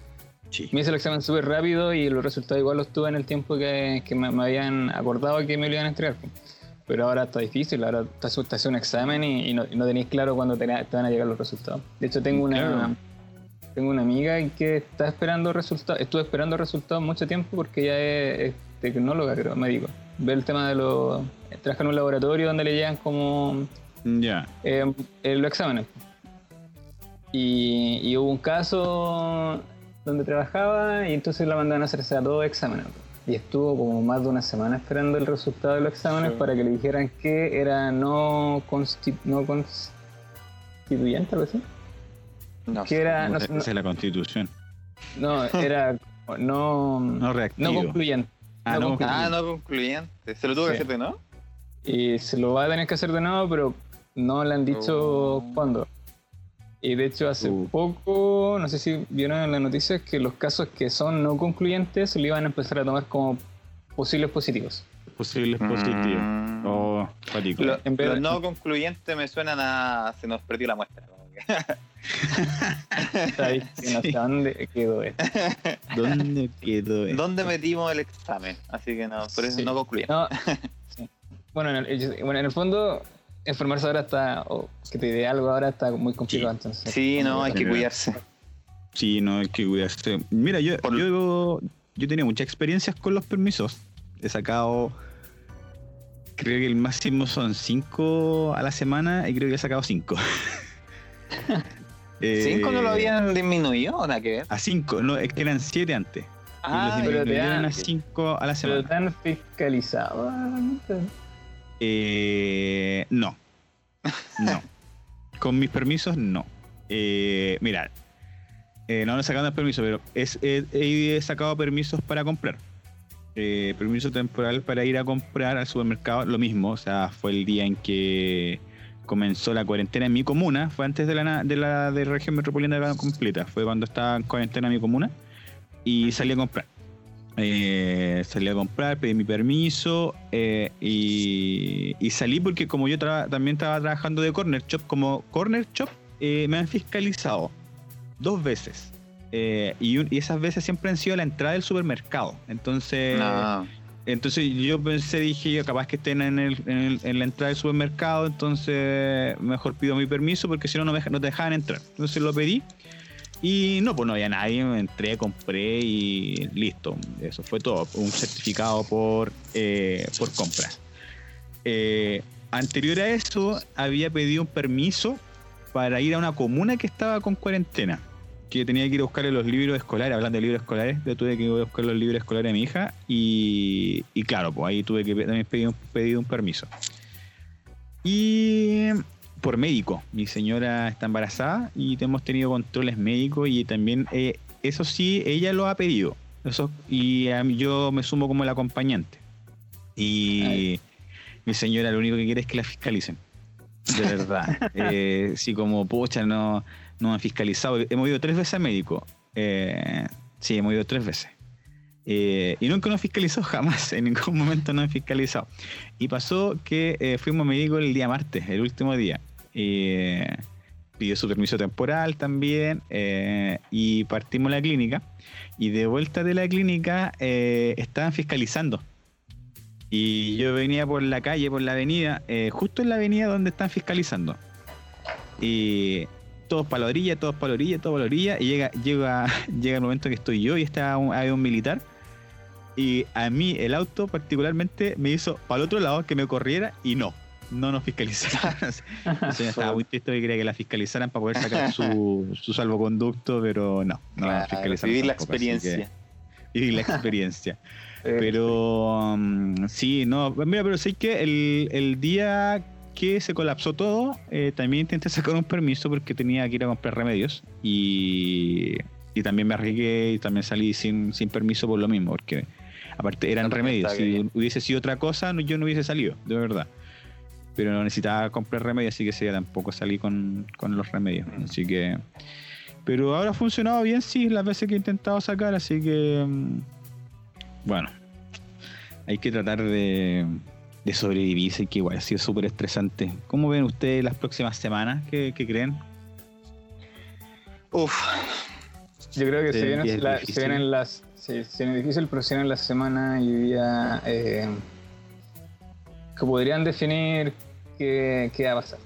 sí. me hice el examen súper rápido y los resultados igual los tuve en el tiempo que, que me, me habían acordado que me lo iban a entregar. Pero ahora está difícil, ahora te haces un examen y, y no, no tenéis claro cuándo te, te van a llegar los resultados. De hecho, tengo una, Claro. Tengo una amiga que está esperando resultados, estuve esperando resultados mucho tiempo porque ella es, es tecnóloga, creo, médico. Ve el tema de los... Trabaja en un laboratorio donde le llegan como ya eh, eh, los exámenes. Y, y hubo un caso donde trabajaba y entonces la mandaban a hacerse a todos exámenes. Y estuvo como más de una semana esperando el resultado de los exámenes Sí. para que le dijeran que era no, consti- no constituyente, algo así. No Que era, no, esa no, es la constitución no, era no, no reactivo no concluyente. ah, no no, concluyente. Ah, no concluyente. Se lo tuvo que Sí. hacer de no. Y se lo va a tener que hacer de nuevo, pero no le han dicho Oh. cuándo. Y de hecho hace Uh. poco, no sé si vieron en las noticias que los casos que son no concluyentes le iban a empezar a tomar como posibles positivos. posibles positivos Mm. oh fatico. Lo- En vez los no concluyentes me suenan a. Se nos perdió la muestra. dónde quedó esto. dónde quedó esto? ¿Dónde metimos el examen? Así que no, por eso Sí. no sí. bueno, en el, bueno, en el fondo, informarse ahora está, o que te dé algo ahora está muy complicado. Entonces, Sí, no, hay que cuidarse. Sí, no hay que cuidarse. Mira, yo, Por- yo, yo tenía muchas experiencias con los permisos. He sacado, creo que el máximo son cinco a la semana y creo que he sacado cinco. Eh, ¿Cinco no lo habían disminuido o nada que ver? A cinco, no, es que eran siete antes. Ah, y los pero te dan- a cinco a la Pero semana. tan fiscalizado. Eh, no. No. Con mis permisos, no. Eh, mira, eh, no, no he sacado permiso, pero es, he, he sacado permisos para comprar. Eh, permiso temporal para ir a comprar al supermercado, lo mismo. O sea, fue el día en que comenzó la cuarentena en mi comuna. Fue antes de la, de la de región metropolitana completa. Fue cuando estaba en cuarentena mi comuna. Y salí a comprar. Eh, salí a comprar, pedí mi permiso eh, y, salí porque como yo también estaba trabajando de Corner Shop, como Corner Shop eh, me han fiscalizado dos veces. Eh, y, esas veces siempre han sido la entrada del supermercado. Entonces, No. Entonces yo pensé, dije, yo capaz que estén en, el, en, la entrada del supermercado, entonces mejor pido mi permiso porque si no, no, me, no te dejaban entrar. Entonces lo pedí y no, pues no había nadie, entré, compré y listo. Eso fue todo, un certificado por, eh, por compra. Eh, anterior a eso, había pedido un permiso para ir a una comuna que estaba con cuarentena. Que tenía que ir a buscarle los libros escolares, hablando de libros escolares, yo tuve que ir a buscar los libros escolares a mi hija y, y claro, pues ahí tuve que también pedir un, pedir un permiso. Y por médico, mi señora está embarazada y hemos tenido controles médicos y también, eh, eso sí, ella lo ha pedido. Eso, y yo me sumo como el acompañante. Y mi señora lo único que quiere es que la fiscalicen. De verdad. Eh, sí, como, pucha, no, no me han fiscalizado. Hemos ido tres veces al médico. Eh, sí, hemos ido tres veces. Eh, y nunca nos han fiscalizado jamás, en ningún momento nos han fiscalizado. Y pasó que eh, fuimos a médico el día martes, el último día. Pidió su permiso temporal también eh, y partimos a la clínica. Y de vuelta de la clínica eh, estaban fiscalizando. Y yo venía por la calle, por la avenida, eh, justo en la avenida donde están fiscalizando. Y todos para la orilla, todos para la orilla, todos para la orilla. Y llega, llega, llega el momento que estoy yo y está un, hay un militar. Y a mí el auto particularmente me hizo para el otro lado que me corriera y no, no nos fiscalizaron. Estaba muy triste que quería que la fiscalizaran para poder sacar su, su salvoconducto, pero no, no nos Claro, fiscalizaron vivir la tampoco, así que- experiencia. vivir la experiencia. Pero mm, sí, no, mira, pero sí que el, el día que se colapsó todo, eh, también intenté sacar un permiso porque tenía que ir a comprar remedios y, y también me arriesgué y también salí sin, sin permiso por lo mismo, porque aparte eran No remedios. Si hubiese sido otra cosa, no- yo no hubiese salido, de verdad. Pero necesitaba comprar remedios, así que sí, tampoco salí con, con los remedios. Mm. Así que. Pero ahora ha funcionado bien, sí, las veces que he intentado sacar, así que. mm, Bueno, hay que tratar de, de sobrevivir, sé que igual ha sido súper estresante. ¿Cómo ven ustedes las próximas semanas? ¿Qué, qué creen? Uf, Yo creo que se, y vienen, la- se vienen las. Sí, se viene difícil, pero se vienen las semanas y día eh, que podrían definir qué, qué va a pasar.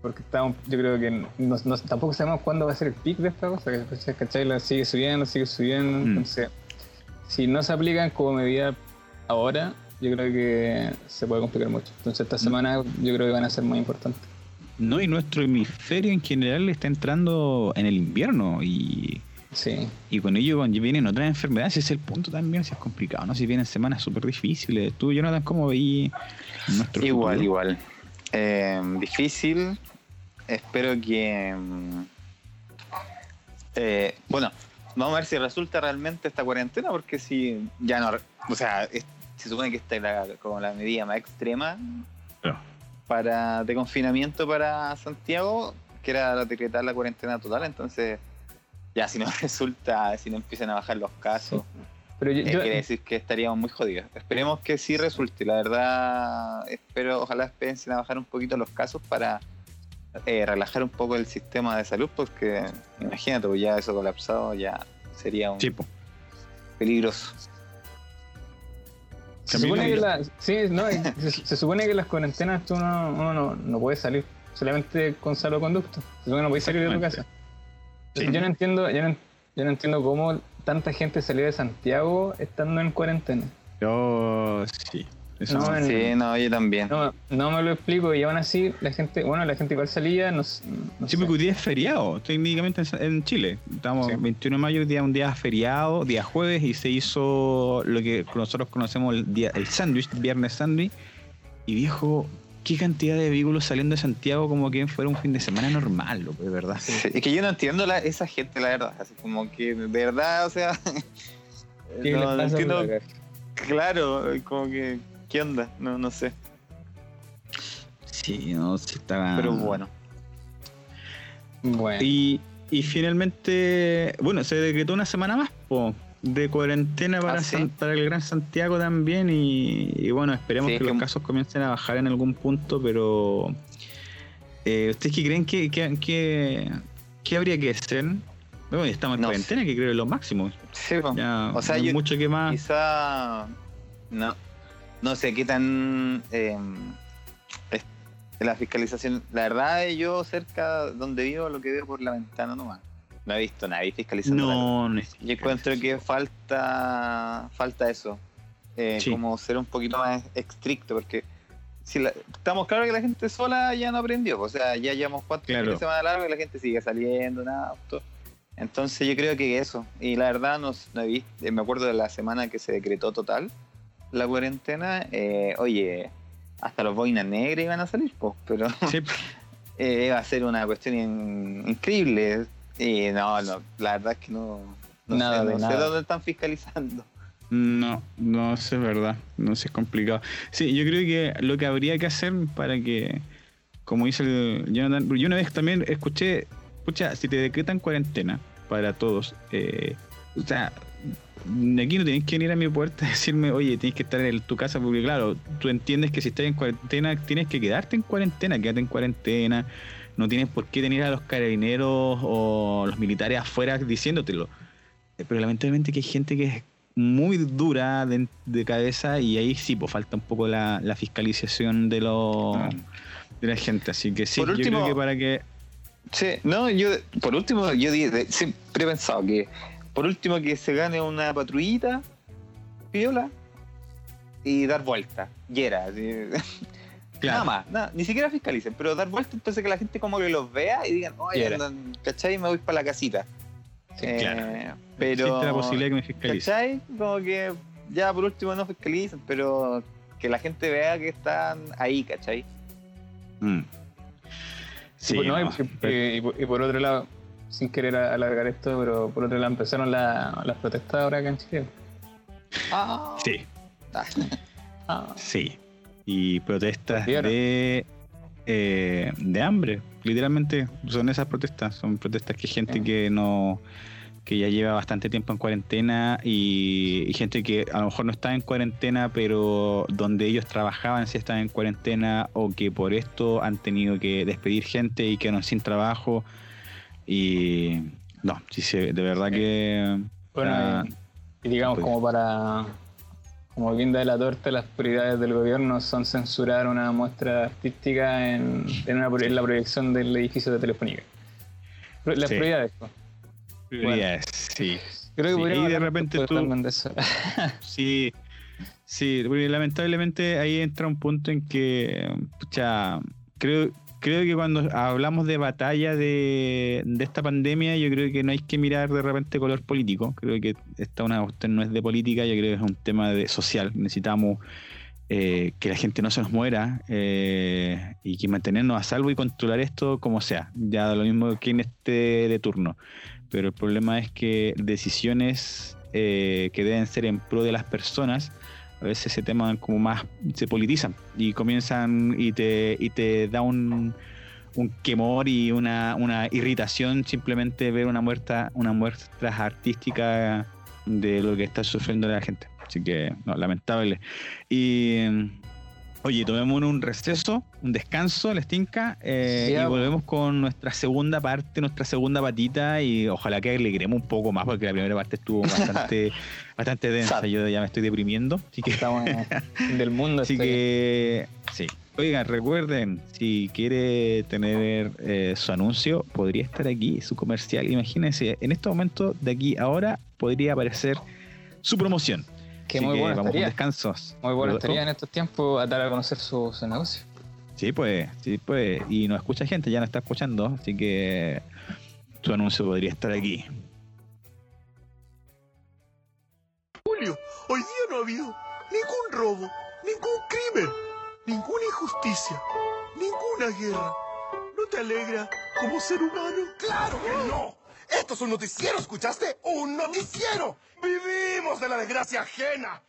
Porque estamos, yo creo que no, no- tampoco sabemos cuándo va a ser el pic de esta cosa, que ¿cachai? La sigue subiendo, sigue subiendo. Mm. Entonces, si no se aplican como medida ahora, yo creo que se puede complicar mucho. Entonces, estas semanas yo creo que van a ser muy importantes. No, y nuestro hemisferio en general está entrando en el invierno y, Sí. y con ello vienen otras enfermedades. Ese es el punto también, si es complicado, ¿no? Si vienen semanas súper difíciles. Tú, Jonathan, ¿cómo veí nuestro igual, futuro? igual. Eh, difícil. Espero que. mm, eh, bueno, vamos a ver si resulta realmente esta cuarentena, porque si ya no. O sea, se supone que esta es la, como la medida más extrema para de confinamiento para Santiago, que era decretar la cuarentena total. Entonces, ya si no resulta, si no empiezan a bajar los casos. Pero yo, Eh, yo- quiere decir que estaríamos muy jodidos. Esperemos que sí resulte. La verdad, espero, ojalá empiecen a bajar un poquito los casos para eh, relajar un poco el sistema de salud, porque imagínate, pues ya eso colapsado ya sería un Sí, po. Se supone, que la- sí, no, se, se supone que las cuarentenas tú no, uno no, no puede salir solamente con salvoconducto. Se supone que no puedes salir de tu casa. Sí. Yo no entiendo, yo no, yo no entiendo cómo tanta gente salió de Santiago estando en cuarentena. Yo, sí. Eso No, Sí, no, yo también. No, no me lo explico y aún así la gente, bueno, la gente igual salía, no, no Sí, sé. porque hoy día es feriado, técnicamente en, en Chile. Estamos Sí. 21 de mayo, día un día feriado, día jueves, y se hizo lo que nosotros conocemos el día el sándwich, viernes sándwich. Y viejo, qué cantidad de vehículos saliendo de Santiago como que fuera un fin de semana normal, loco, de verdad. Sí, es que yo no entiendo la, esa gente, la verdad. Así como que de verdad, o sea. ¿Qué no, les no pasa entiendo. Claro, como que. ¿Qué onda? No, no sé. Sí, no, sí estaba. Pero bueno. Bueno, Y, y finalmente, bueno, se decretó una semana más po, de cuarentena para, Ah, ¿sí? San- para el Gran Santiago también. Y, y bueno, esperemos Sí, que que- los casos comiencen a bajar en algún punto, pero. eh, ¿Ustedes qué creen que, que, que- qué habría que hacer? Bueno, estamos en No cuarentena, que creo que es lo máximo. Sí. Ya, O sea, no hay yo- mucho que más. Quizá no, no sé qué tan eh, es- la fiscalización. La verdad, yo cerca donde vivo, lo que veo por la ventana nomás. No he visto nadie fiscalizando. No, no es- Yo encuentro que falta falta eso. Eh, Sí. Como ser un poquito más estricto, porque si la- estamos claros que la gente sola ya no aprendió. O sea, ya llevamos cuatro Claro. fines de semana largo y la gente sigue saliendo en auto. Entonces yo creo que eso. Y la verdad no, no he visto, me acuerdo de la semana que se decretó total la cuarentena. eh, oye, hasta los boinas negras iban a salir, pues, pero Sí, eh, iba a ser una cuestión in- increíble. Y no, no, la verdad es que no, no Nada sé, dónde están fiscalizando. No, no sé, es verdad. No sé, es complicado. Sí, yo creo que lo que habría que hacer para que, como dice el Jonathan, yo una vez también escuché, escucha, si te decretan cuarentena para todos, eh, o sea, aquí no tenés que venir a mi puerta a decirme, oye, tienes que estar en tu casa, porque claro, tú entiendes que si estás en cuarentena, tienes que quedarte en cuarentena, quédate en cuarentena, no tienes por qué tener a los carabineros o los militares afuera diciéndotelo. Eh, Pero lamentablemente que hay gente que es muy dura de, de cabeza y ahí sí, pues falta un poco la, la fiscalización de los de la gente. Así que sí, Por yo último- creo que para que Sí, no, yo, por último, yo siempre he pensado que, por último, que se gane una patrullita, piola, y dar vuelta, y era, así. Claro. Nada más, nada, ni siquiera fiscalicen, pero dar vuelta entonces que la gente como que los vea y digan, oye, andan, ¿cachai? Me voy para la casita. Sí, Eh, claro. Pero, existe la posibilidad de que me fiscalicen. ¿cachai? Como que ya por último no fiscalicen, pero que la gente vea que están ahí, ¿cachai? Mm. Sí, y, por, no, y- no, y- y por- y por otro lado, sin querer alargar esto, pero por otro lado empezaron la- las protestas ahora acá en Chile. Ah, sí, Ah, sí. Y protestas de, eh, de hambre. Literalmente son esas protestas. Son protestas que gente Sí. que no que ya lleva bastante tiempo en cuarentena y, y gente que a lo mejor no está en cuarentena, pero donde ellos trabajaban sí están en cuarentena o que por esto han tenido que despedir gente y quedaron sin trabajo. Y no, sí, sí, de verdad que... bueno, ah, y, digamos pues. como para como guinda de la torta, las prioridades del gobierno son censurar una muestra artística en, en, una pro- en la proyección del edificio de Telefónica. Las Sí. prioridades. pues. prioridades, sí. Creo que Sí, y de repente tú- de eso. Sí, sí, porque lamentablemente ahí entra un punto en que, pucha, creo, creo que cuando hablamos de batalla de, de esta pandemia, yo creo que no hay que mirar de repente color político. Creo que esta una cuestión no es de política, yo creo que es un tema de social. Necesitamos eh, que la gente no se nos muera eh, y que mantenernos a salvo y controlar esto como sea. Ya lo mismo quien esté de turno. Pero el problema es que decisiones eh, que deben ser en pro de las personas, a veces se teman como más, se politizan y comienzan y te, y te da un, un quemor y una, una irritación simplemente ver una muestra, una muestra artística de lo que está sufriendo la gente. Así que, no, lamentable. Y oye, tomemos un receso, un descanso, les tinca, eh, Sí, y ah, volvemos con nuestra segunda parte, nuestra segunda patita, y ojalá que alegremos un poco más, porque la primera parte estuvo bastante, bastante densa. Sad. Yo ya me estoy deprimiendo. Así que Estamos en del mundo. Así estoy- que, sí. Oigan, recuerden, si quiere tener eh, su anuncio, podría estar aquí, su comercial. Imagínense, en este momento, de aquí a ahora, podría aparecer su promoción. Que Así muy que bueno vamos con estaría. descansos. Muy bueno ¿Lo- estaría en estos tiempos dar a conocer su, su negocio. Sí, pues, sí, pues. Y nos escucha gente, ya nos está escuchando, así que su anuncio podría estar aquí. Julio, hoy día no ha habido ningún robo, ningún crimen, ninguna injusticia, ninguna guerra. ¿No te alegra como ser humano? ¡Claro que no! Esto es un noticiero, ¿escuchaste? ¡Un noticiero! ¡Vivimos de la desgracia ajena!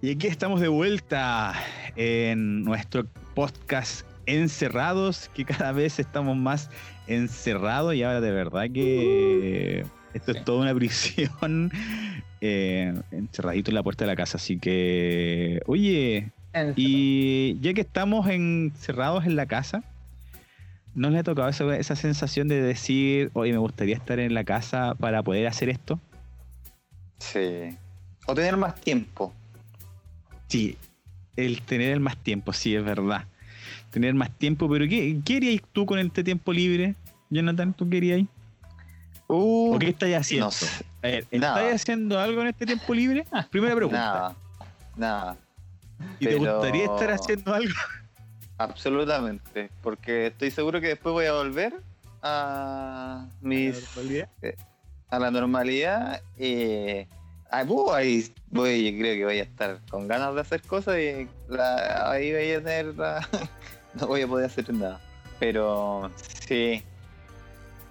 Y aquí estamos de vuelta en nuestro podcast Encerrados, que cada vez estamos más encerrados y ahora de verdad que esto Sí. es toda una prisión eh, encerradito en la puerta de la casa. Así que, oye, y ya que estamos encerrados en la casa, ¿no le ha tocado esa, esa sensación de decir, oye, me gustaría estar en la casa para poder hacer esto? Sí. O tener más tiempo. Sí, el tener el más tiempo, sí, es verdad. Tener más tiempo, pero ¿qué, qué harías tú con este tiempo libre? Jonathan, ¿tú qué harías? Uh, ¿O qué estás haciendo? no sé. A ver, Nada. ¿estás haciendo algo en este tiempo libre? Primera pregunta. Nada. Nada. ¿Y te gustaría estar haciendo algo? Absolutamente. Porque estoy seguro que después voy a volver a mis a la normalidad. Eh, ah, uh, ahí voy, creo que voy a estar con ganas de hacer cosas y la- ahí voy a tener la- no voy a poder hacer nada. Pero sí,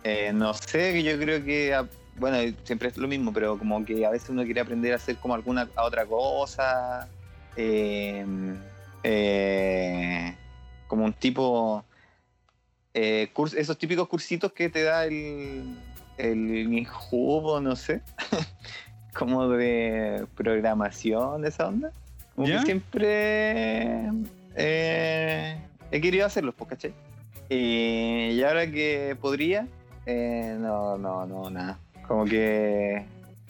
Eh, no sé, que yo creo que ah, bueno, siempre es lo mismo, pero como que a veces uno quiere aprender a hacer como alguna a otra cosa. eh, eh, como un tipo eh, curs- esos típicos cursitos que te da el el Injubo, no sé, como de programación, de esa onda. Como ¿Ya? que siempre eh, he querido hacerlos, pues, ¿cachai? Y, y ahora que podría, eh, no, no, no, nada. Como que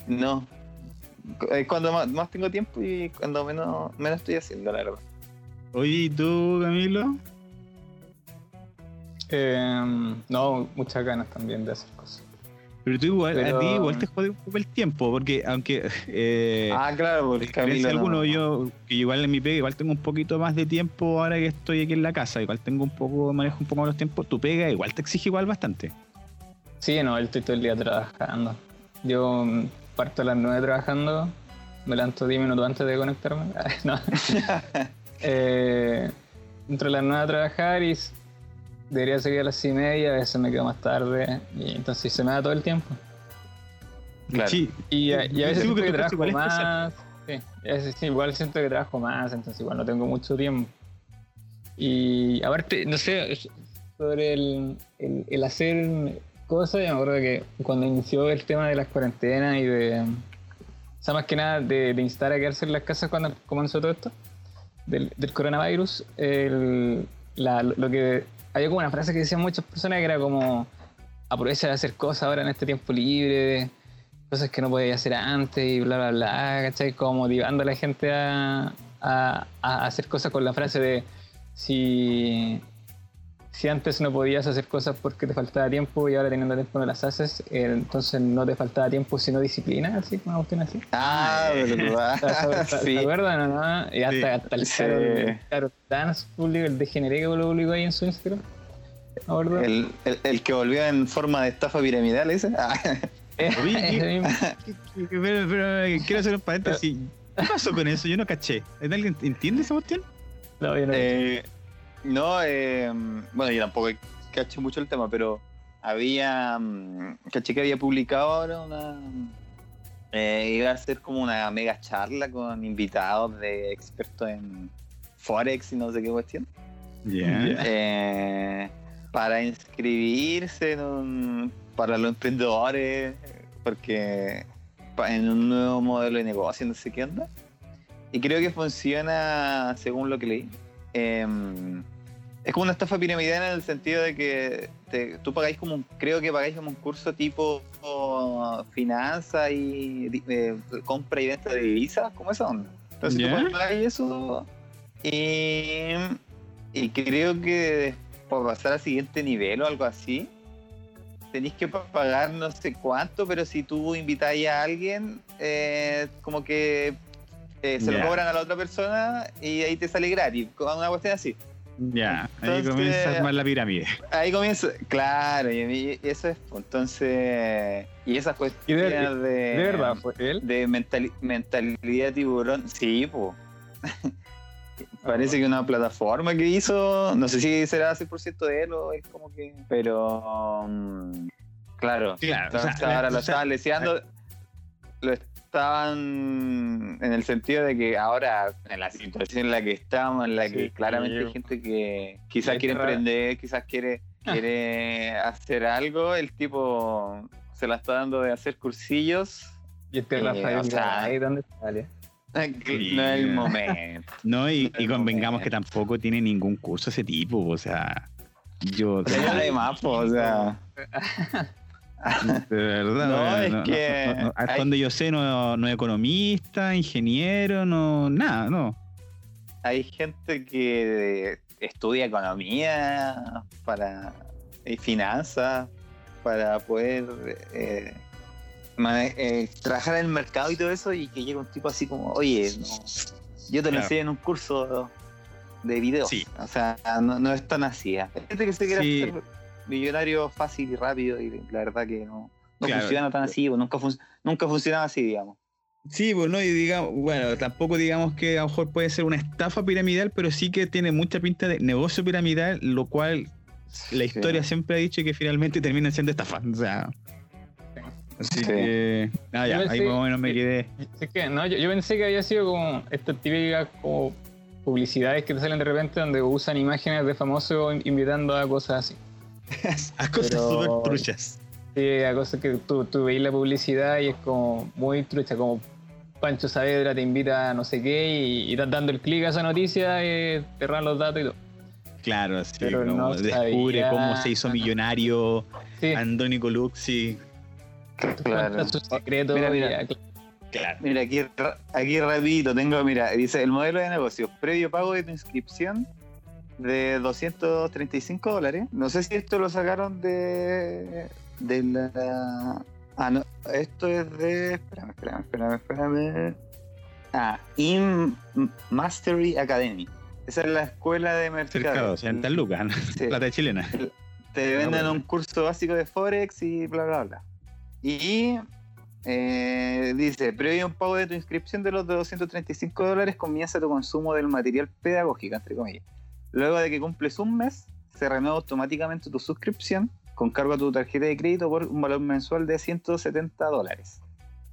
no. Es cuando más, más tengo tiempo y cuando menos, menos estoy haciendo, la verdad. Oye, ¿y tú, Camilo? Eh, no, muchas ganas también de hacer cosas. Pero tú igual, a ti igual te jode un poco el tiempo, porque aunque eh, ah, claro, porque Camilo. alguno, no- yo que igual en mi pega igual tengo un poquito más de tiempo ahora que estoy aquí en la casa, igual tengo un poco, manejo un poco más los tiempos, tu pega igual te exige igual bastante. Sí, no, él estoy todo el día trabajando. Yo mm, parto a las 9 trabajando, me levanto 10 minutos antes de conectarme. no. Eh, entro a las 9 a trabajar y debería seguir a las 6 y media, a veces me quedo más tarde, y entonces se me da todo el tiempo. Claro. Sí, Y, a- y a veces siento que trabajo igual más. Sí, y a veces sí, igual siento que trabajo más, entonces igual no tengo mucho tiempo. Y aparte, no sé, sobre el, el, el hacer cosas, yo me acuerdo que cuando inició el tema de las cuarentenas y de. O sea, más que nada de, de instar a quedarse en las casas cuando comenzó todo esto, del, del coronavirus, el- la- lo que. Había como una frase que decían muchas personas que era como aprovecha de hacer cosas ahora en este tiempo libre, cosas que no podía hacer antes y bla, bla, bla, ¿cachai? Como motivando a la gente a, hacer cosas con la frase de si, si antes no podías hacer cosas porque te faltaba tiempo y ahora teniendo tiempo no las haces, eh, entonces no te faltaba tiempo sino disciplina, así, una cuestión así. Ah, verdad. ¿Se sí. acuerdan o no? Y hasta, Sí. hasta el Sí. Caro, el Caro Dance publicó, el degeneré que lo publicó ahí en su Instagram. El, el, el que volvió en forma de estafa piramidal ese. Ah, Oye, pero, pero, eh, quiero hacer un paréntesis. ¿Qué pasó con eso? Yo no caché. ¿Alguien entiende esa cuestión? No, yo no- eh, no, eh, bueno, yo tampoco caché mucho el tema, pero había. mm, Caché que había publicado ahora una. eh, iba a ser como una mega charla con invitados de expertos en Forex y no sé qué cuestión. Ya. eh, para inscribirse en un- para los emprendedores, porque pa- en un nuevo modelo de negocio, no sé qué onda. Y creo que funciona según lo que leí. em, es como una estafa piramidal en el sentido de que te- tú pagáis como un, creo que pagáis como un curso tipo oh, finanzas y eh, compra y venta de divisas, como esa onda. Entonces Ya. tú pagáis eso y, y creo que para pasar al siguiente nivel o algo así, tenéis que pa- pagar no sé cuánto, pero si tú invitáis a alguien, eh, como que eh, se lo cobran a la otra persona y ahí te sale gratis, con una cuestión así. Ya, ahí Entonces- comienza a armar la pirámide. Ahí comienza, claro, y, y eso es, pues, entonces, y esas cuestiones de, de verdad, fue él. de mentali- mentalidad tiburón, sí, pues. Parece que una plataforma que hizo, no sé si será 100% de él o es como que. Pero. mm, claro. Claro, o sea, Entonces la- ahora lo o sea, estaban leseando. Lo estaban. En el sentido de que ahora, en la situación en la que estamos, en la que Sí, claramente hay gente que quizás quiere emprender, quizás quiere, Ah. quiere hacer algo, el tipo se la está dando de hacer cursillos. Y este Eh, Rafael o sea, ahí ¿dónde sale? No es el momento. No, y, convengamos momento. que tampoco tiene ningún curso ese tipo, o sea, yo O sea, o sea. de verdad, No, es no- que no- no- hasta hay- donde yo sé, no, no es economista, ingeniero, no, nada, no. hay gente que estudia economía para y finanzas para poder eh, eh, trabajar en el mercado y todo eso y que llega un tipo así como oye no, yo te lo Claro. enseño en un curso de videos Sí. o sea no, no es tan así hay gente que se quiere Sí. hacer millonario fácil y rápido y la verdad que no, no Claro. funciona tan así o nunca, fun- nunca funcionaba así digamos Sí, pues no, y digamos, bueno, tampoco digamos que a lo mejor puede ser una estafa piramidal, pero sí que tiene mucha pinta de negocio piramidal, lo cual la Sí. historia siempre ha dicho que finalmente terminan siendo estafas. O sea. Así Sí. que. Ah, ya, ahí más o menos me quedé. Es que, no, yo, yo pensé que había sido como estas típicas como publicidades que te salen de repente donde usan imágenes de famosos invitando a cosas así. A cosas Pero- súper truchas. Sí, a cosas que tú, tú veis la publicidad y es como muy trucha, como Pancho Saavedra te invita a no sé qué y, y estás dando el clic a esa noticia y te roban los datos y todo. Claro, así Pero como no descubre sabía. cómo se hizo millonario Sí, Andrónico Luxi. claro su secreto. Mira, mira. ya, claro. Claro. Mira, aquí, aquí rapidito tengo, mira, dice el modelo de negocio, previo pago de tu inscripción de 235 dólares. No sé si esto lo sacaron de, de la... Ah, no, esto es de... Espérame, espérame, espérame, espérame. Ah, In Mastery Academy. Esa es la escuela de mercado. Cercado, lucas, Sí. plata chilena. Te venden bueno. un curso básico de Forex y bla, bla, bla. Y Eh, dice, previo a un pago de tu inscripción de los 235 dólares, comienza tu consumo del material pedagógico, entre comillas. Luego de que cumples un mes, se renueva automáticamente tu suscripción con cargo a tu tarjeta de crédito por un valor mensual de 170 dólares.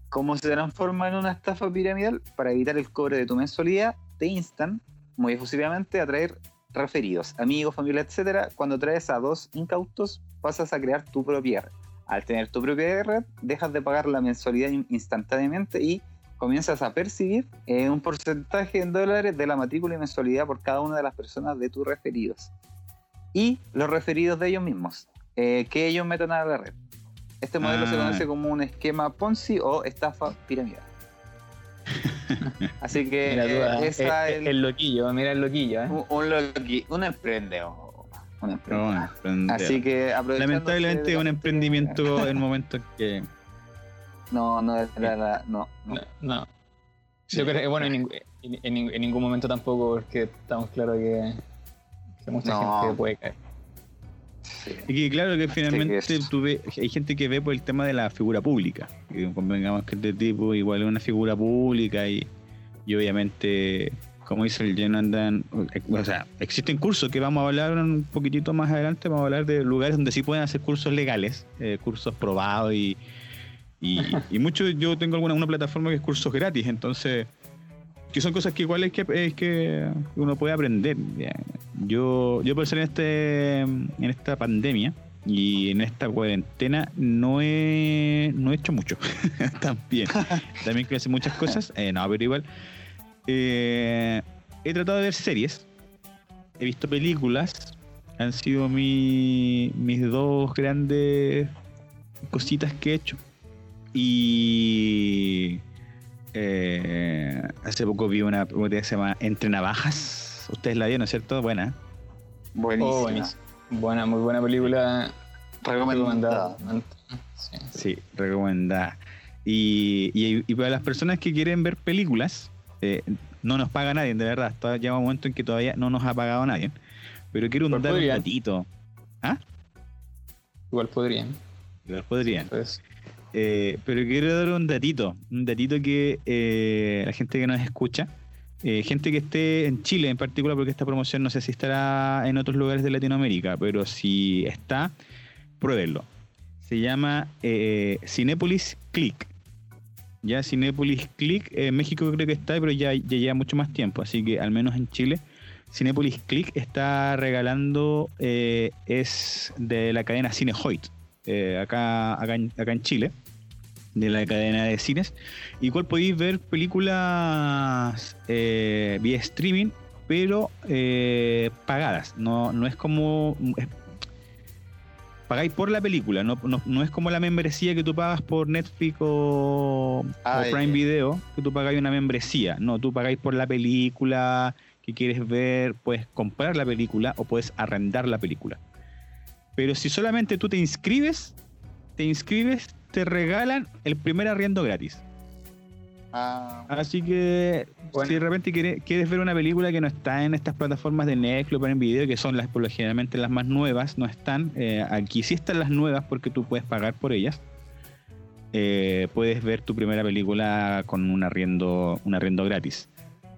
Como se transforma en una estafa piramidal, para evitar el cobro de tu mensualidad, te instan muy efusivamente a traer referidos, amigos, familia, etcétera. Cuando traes a dos incautos, pasas a crear tu propia red. Al tener tu propia red, dejas de pagar la mensualidad in- instantáneamente y comienzas a percibir eh, un porcentaje en dólares de la matrícula y mensualidad por cada una de las personas de tus referidos. Y los referidos de ellos mismos, eh, que ellos metan a la red. Este modelo se Ah. conoce como un esquema Ponzi o estafa piramidal. Así que Mira eh, ah, esa el, el loquillo, mira el loquillo, ¿eh? un, un loqui- un emprendedor. Un bueno, emprendedor. Así que Lamentablemente un emprendimiento en momentos que No, no, la- la- no, no. No, no. Yo creo que, bueno, en, ning- en- en ning- en ningún momento tampoco, porque estamos claros que, que mucha No. gente puede caer. Sí. Y que claro que finalmente que tú ve- hay gente que ve por el tema de la figura pública. Que convengamos que este tipo igual es una figura pública y, y obviamente, como dice el Jonathan, o sea, existen cursos que vamos a hablar un poquitito más adelante, vamos a hablar de lugares donde sí pueden hacer cursos legales, eh, cursos probados y, y, y mucho, yo tengo alguna una plataforma que es cursos gratis, entonces que son cosas que igual es que, es que uno puede aprender. Yo, yo por ser en, este, en esta pandemia y en esta cuarentena no he, no he hecho mucho. También. También quiero hacer muchas cosas. Eh, no, pero igual. eh, he tratado de ver series. He visto películas. Han sido mi- mis dos grandes cositas que he hecho. Y eh, hace poco vi una una que se llama Entre Navajas. Ustedes la vieron, ¿cierto? Buena. Buenísima. Oh, buenísimo. Buena, muy buena película. Recomendada. Sí. Sí, recomendada. Y, y, y para las personas que quieren ver películas, eh, no nos paga nadie, de verdad. Todavía llega un momento en que todavía no nos ha pagado nadie. Pero quiero un, un podrían. datito. Igual podrían. Igual podrían. Pues, Eh, pero quiero dar un datito, un datito que eh, la gente que nos escucha, eh, gente que esté en Chile en particular, porque esta promoción no sé si estará en otros lugares de Latinoamérica, pero si está, pruébenlo. Se llama Cinépolis Click. Ya Cinépolis Click, en México creo que está, pero ya, ya lleva mucho más tiempo, así que al menos en Chile, Cinépolis Click está regalando, es de la cadena Cinehoid, eh, acá, acá, acá en Chile, de la cadena de cines, y cual podéis ver películas eh, vía streaming, pero eh, pagadas. No, no es como. es- pagáis por la película, no, no, no es como la membresía que tú pagas por Netflix o, Ah, o Prime. Video, que tú pagáis una membresía. No, tú pagáis por la película que quieres ver, puedes comprar la película o puedes arrendar la película. Pero si solamente tú te inscribes, te inscribes, te regalan el primer arriendo gratis. Ah, Así que Bueno. si de repente quiere- quieres ver una película que no está en estas plataformas de Netflix o Prime Video, que son las por lo generalmente las más nuevas, no están. eh, aquí sí están las nuevas porque tú puedes pagar por ellas. Eh, puedes ver tu primera película con un arriendo, un arriendo gratis.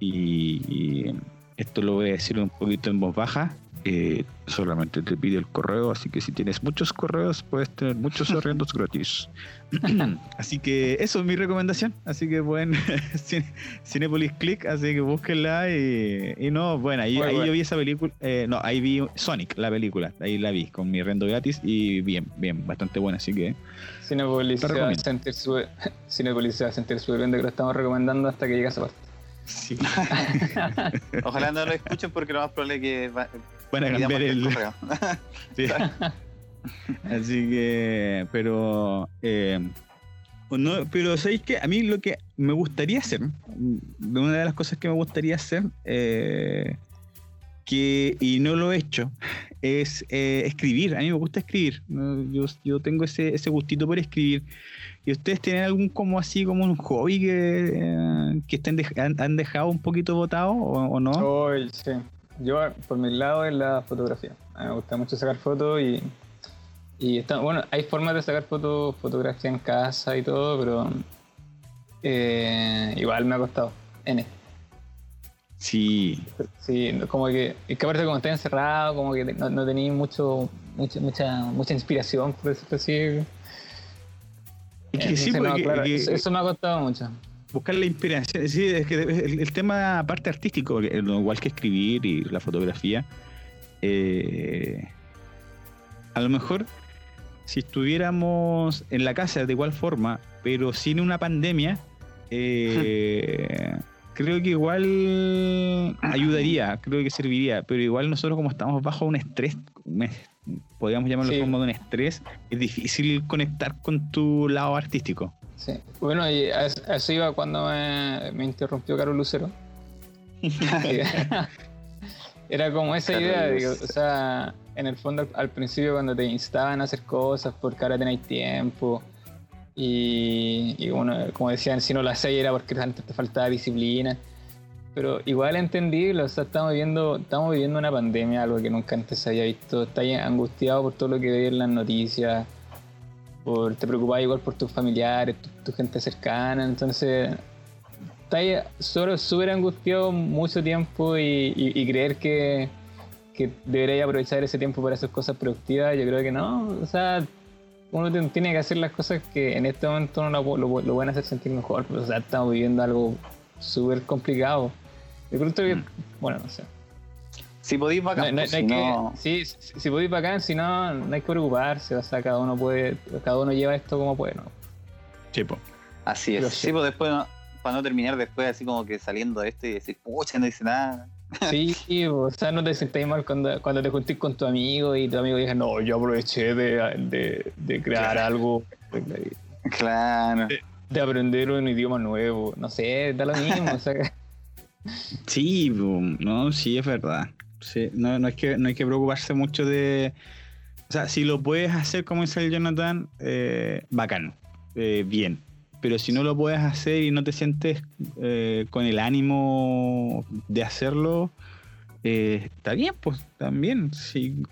Y, y esto lo voy a decir un poquito en voz baja. Eh, solamente te pide el correo, así que si tienes muchos correos puedes tener muchos arriendos gratis. así que eso es mi recomendación. Así que pueden Cine- Cinepolis Click, así que búsquenla y, y no, bueno, ahí, ahí bueno. yo vi esa película, eh, no, ahí vi Sonic, la película, ahí la vi con mi arriendo gratis y bien, bien, bastante buena, así que Cinepolis se va a sentir súper Cinepolis se va a sentir de que lo estamos recomendando hasta que llegue a esa parte. sí. ojalá no lo escuchen porque lo más probable es que va, van a cambiar el. Sí. Así que, pero, eh, no, pero sabéis que a mí lo que me gustaría hacer, una de las cosas que me gustaría hacer, eh, que y no lo he hecho, es eh, escribir. A mí me gusta escribir. Yo, yo tengo ese, ese gustito por escribir. ¿Y ustedes tienen algún como así, como un hobby que, eh, que estén han, han dejado un poquito votado o, o no? Hoy, sí. Yo, por mi lado, es la fotografía. Me gusta mucho sacar fotos y, Y está, bueno, hay formas de sacar fotos, fotografía en casa y todo, pero eh, igual me ha costado. N. Sí, Sí, como que, es que aparte como estoy encerrado, como que no, no tenía mucho, mucha, mucha, mucha inspiración, por decirlo así. Es que sí, Entonces, no, porque- claro, que- eso, eso me ha costado mucho. Buscar la inspiración. Sí, es que el, el tema aparte artístico, igual que escribir y la fotografía, eh, a lo mejor si estuviéramos en la casa de igual forma, pero sin una pandemia, eh, creo que igual ayudaría, creo que serviría, pero igual nosotros como estamos bajo un estrés, podríamos llamarlo Sí. como de un estrés, es difícil conectar con tu lado artístico. Sí. Bueno, y a, a eso iba cuando me, me interrumpió Caro Lucero. Era como esa idea, digo, o sea, en el fondo al, al principio cuando te instaban a hacer cosas porque ahora tenéis tiempo y, y bueno, como decían, si no lo hacéis era porque antes te faltaba disciplina. Pero igual entendible, o sea, estamos viviendo, estamos viviendo una pandemia, algo que nunca antes había visto. Estás angustiado por todo lo que veis en las noticias, por, te preocupás igual por tus familiares, tu, tu gente cercana, entonces estás solo súper angustiado mucho tiempo y, y- y creer que, que deberías aprovechar ese tiempo para hacer cosas productivas, yo creo que no, o sea, uno tiene que hacer las cosas que en este momento no lo, lo, lo pueden hacer sentir mejor, o sea, estamos viviendo algo súper complicado. Yo creo que, Mm. bueno, no sé. Si podéis bacán, no- pues, no si no- si, si podéis bacán, si no, no hay que preocuparse, o sea, cada uno puede, cada uno lleva esto como puede, ¿no? Chepo. Así es. Sí, pues después, no- para no terminar después así como que saliendo de esto y decir, pucha, no dice nada. Sí, o sea, no te sientas mal cuando, cuando te juntís con tu amigo y tu amigo dice, no, yo aproveché de, de, de crear algo, de, Claro. de aprender un idioma nuevo, no sé, da lo mismo, o sea, Sí, boom, no, sí, es verdad. Sí, no, no, hay que, no hay que preocuparse mucho de. O sea, si lo puedes hacer como dice el Jonathan, eh, bacán, eh, bien. Pero si no lo puedes hacer y no te sientes eh, con el ánimo de hacerlo, eh, está bien, pues también.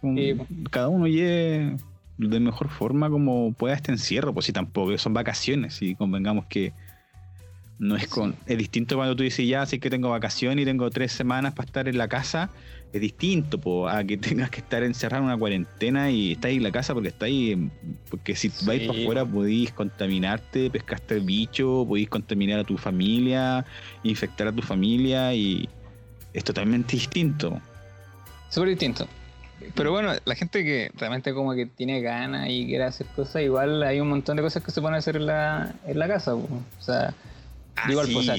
Como Sí. Cada uno lleve de mejor forma como pueda este encierro, pues si tampoco son vacaciones y convengamos que no es con es distinto cuando tú dices ya sé que tengo vacaciones y tengo tres semanas para estar en la casa es distinto po, a que tengas que estar encerrado en una cuarentena y estás en la casa porque estáis porque si Sí, vais para afuera podéis contaminarte pescaste el bicho podéis contaminar a tu familia infectar a tu familia y es totalmente distinto súper distinto. Pero bueno, la gente que realmente como que tiene ganas y quiere hacer cosas, igual hay un montón de cosas que se pueden hacer en la, en la casa, po. o sea, Ah, igual, sí. pues, sea,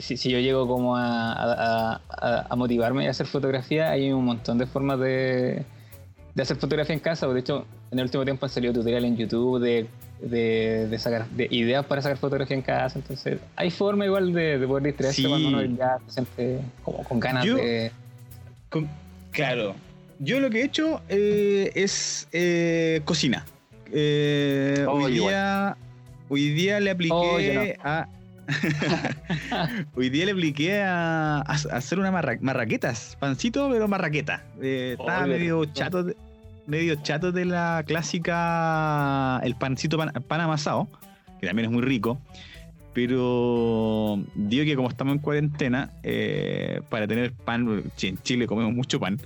si, si- yo llego como a, a- a- a motivarme a hacer fotografía, hay un montón de formas de, de hacer fotografía en casa. De hecho, en el último tiempo han salido tutoriales en YouTube de, de, de sacar de ideas para sacar fotografía en casa. Entonces, hay forma igual de, de poder distraerse Sí. cuando uno ya se siente como con ganas Yo- de. Con- claro. Yo lo que he hecho eh, es eh, cocina. Eh, Oh, hoy, día, hoy día le apliqué Oh, a. hoy día le apliqué a, a hacer unas marra- marraquetas. Pancito, pero marraqueta. Eh, estaba medio chato, de, medio chato de la clásica. El pancito pan, pan amasado, que también es muy rico. Pero digo que como estamos en cuarentena, eh, para tener pan, en Chile comemos mucho pan,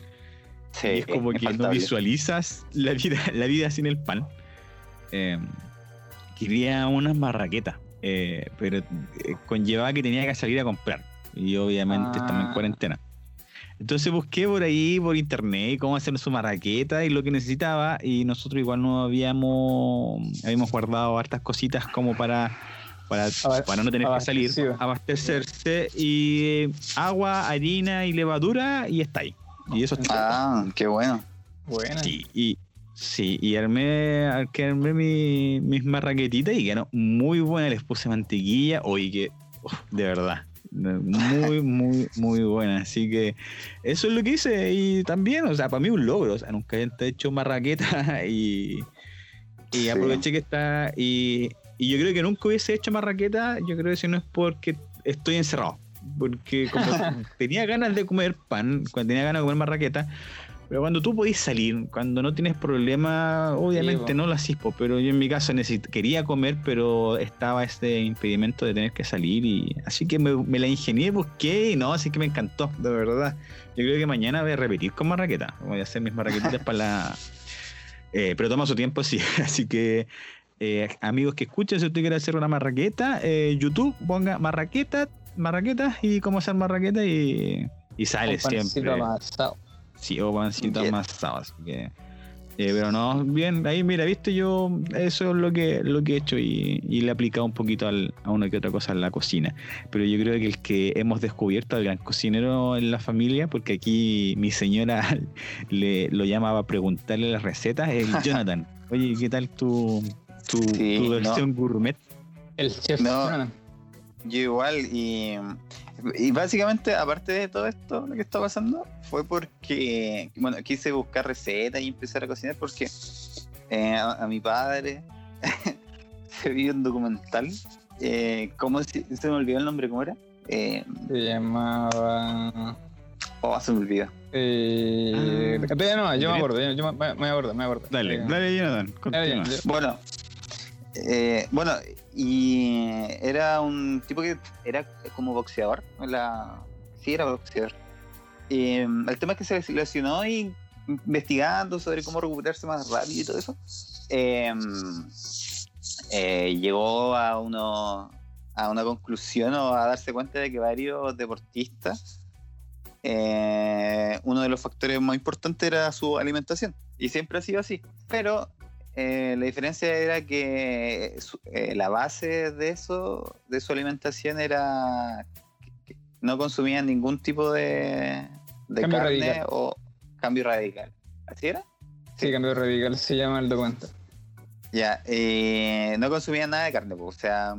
Sí, y es como que no visualizas la vida, la vida sin el pan. Eh, quería unas marraquetas, eh, pero eh, conllevaba que tenía que salir a comprar. Y obviamente estamos en Ah. cuarentena. Entonces busqué por ahí, por internet, cómo hacer su marraqueta y lo que necesitaba. Y nosotros igual no habíamos, habíamos guardado hartas cositas como para, para, para no tener que salir, abastecerse. Y agua, harina y levadura y está ahí. Y eso es todo. Ah, qué bueno. Buena. Sí, y, sí, y armé, armé mi- mis marraquetitas y quedaron muy buenas. Les puse mantequilla. Oye, que uf, de verdad, muy, muy, muy buena. Así que eso es lo que hice. Y también, o sea, para mí un logro. O sea, nunca he hecho marraqueta y, y Sí. aproveché que está. Y, y yo creo que nunca hubiese hecho marraqueta. Yo creo que si no es porque estoy encerrado. Porque como tenía ganas de comer pan, cuando tenía ganas de comer marraqueta, Pero cuando tú podís salir, cuando no tienes problema, obviamente no lo hacís, po, pero yo en mi caso quería comer, pero estaba este impedimento de tener que salir y así que me, me la ingenié, busqué y no, así que me encantó, de verdad. Yo creo que mañana voy a repetir con marraqueta, voy a hacer mis marraquetitas para la... eh, pero toma su tiempo, sí, así que eh, amigos que escuchen, si usted quiere hacer una marraqueta, eh, YouTube, ponga marraqueta, marraquetas y cómo hacer marraqueta y, y sale siempre. amasado. Sí, o pancito Bien. amasado, así que. eh, pero no, bien, ahí mira, viste, yo eso es lo que, lo que he hecho y, y le he aplicado un poquito al- a una que otra cosa en la cocina. Pero yo creo que el que hemos descubierto al gran cocinero en la familia, porque aquí mi señora le lo llamaba a preguntarle las recetas, es el Jonathan. Oye, ¿qué tal tu, tu, Sí, tu no. versión gourmet? El chef. No. Jonathan. Yo igual, y, y básicamente, aparte de todo esto, lo que está pasando, fue porque, bueno, quise buscar recetas y empezar a cocinar porque eh, a, a mi padre se vio un documental, eh, ¿cómo se, se me olvidó el nombre? ¿Cómo era? Eh, Se llamaba. oh, se me olvidó. Eh, Ah. no, yo me acuerdo, yo, yo me, me me acuerdo, me acuerdo. Dale, Eh, dale, Jonathan. Bueno, eh, bueno, y era un tipo que era como boxeador. La... Sí, era boxeador. Mm, el tema es que se lesionó y investigando sobre cómo recuperarse más rápido y todo eso, eh, eh, llegó a, uno, a una conclusión o a darse cuenta de que varios deportistas, eh, uno de los factores más importantes era su alimentación. Y siempre ha sido así. Pero eh, la diferencia era que su- eh, la base de eso, de su alimentación era que no consumían ningún tipo de, de Cambio carne radical. o cambio radical. ¿Así era? Sí, cambio radical se llama el documental. Ya, eh, no consumían nada de carne, pues, o sea,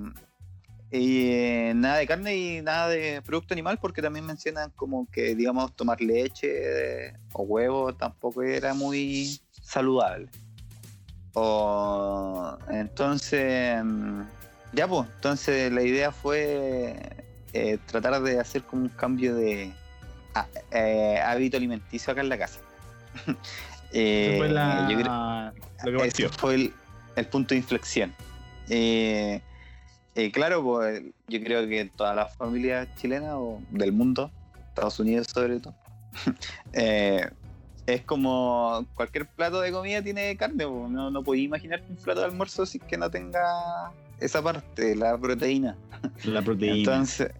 y, eh, nada de carne y nada de producto animal, porque también mencionan como que, digamos, tomar leche eh, o huevo tampoco era muy saludable. O, entonces, mm, ya pues, entonces la idea fue eh, tratar de hacer como un cambio de a- eh, hábito alimenticio acá en la casa. Eh, fue la- yo creo- lo que partió. ese fue el, el punto de inflexión. Eh, claro, pues, yo creo que todas las familias chilenas o del mundo, Estados Unidos sobre todo, es como cualquier plato de comida tiene carne. No, no podía imaginarte un plato de almuerzo sin que no tenga esa parte, la proteína. La proteína. Entonces,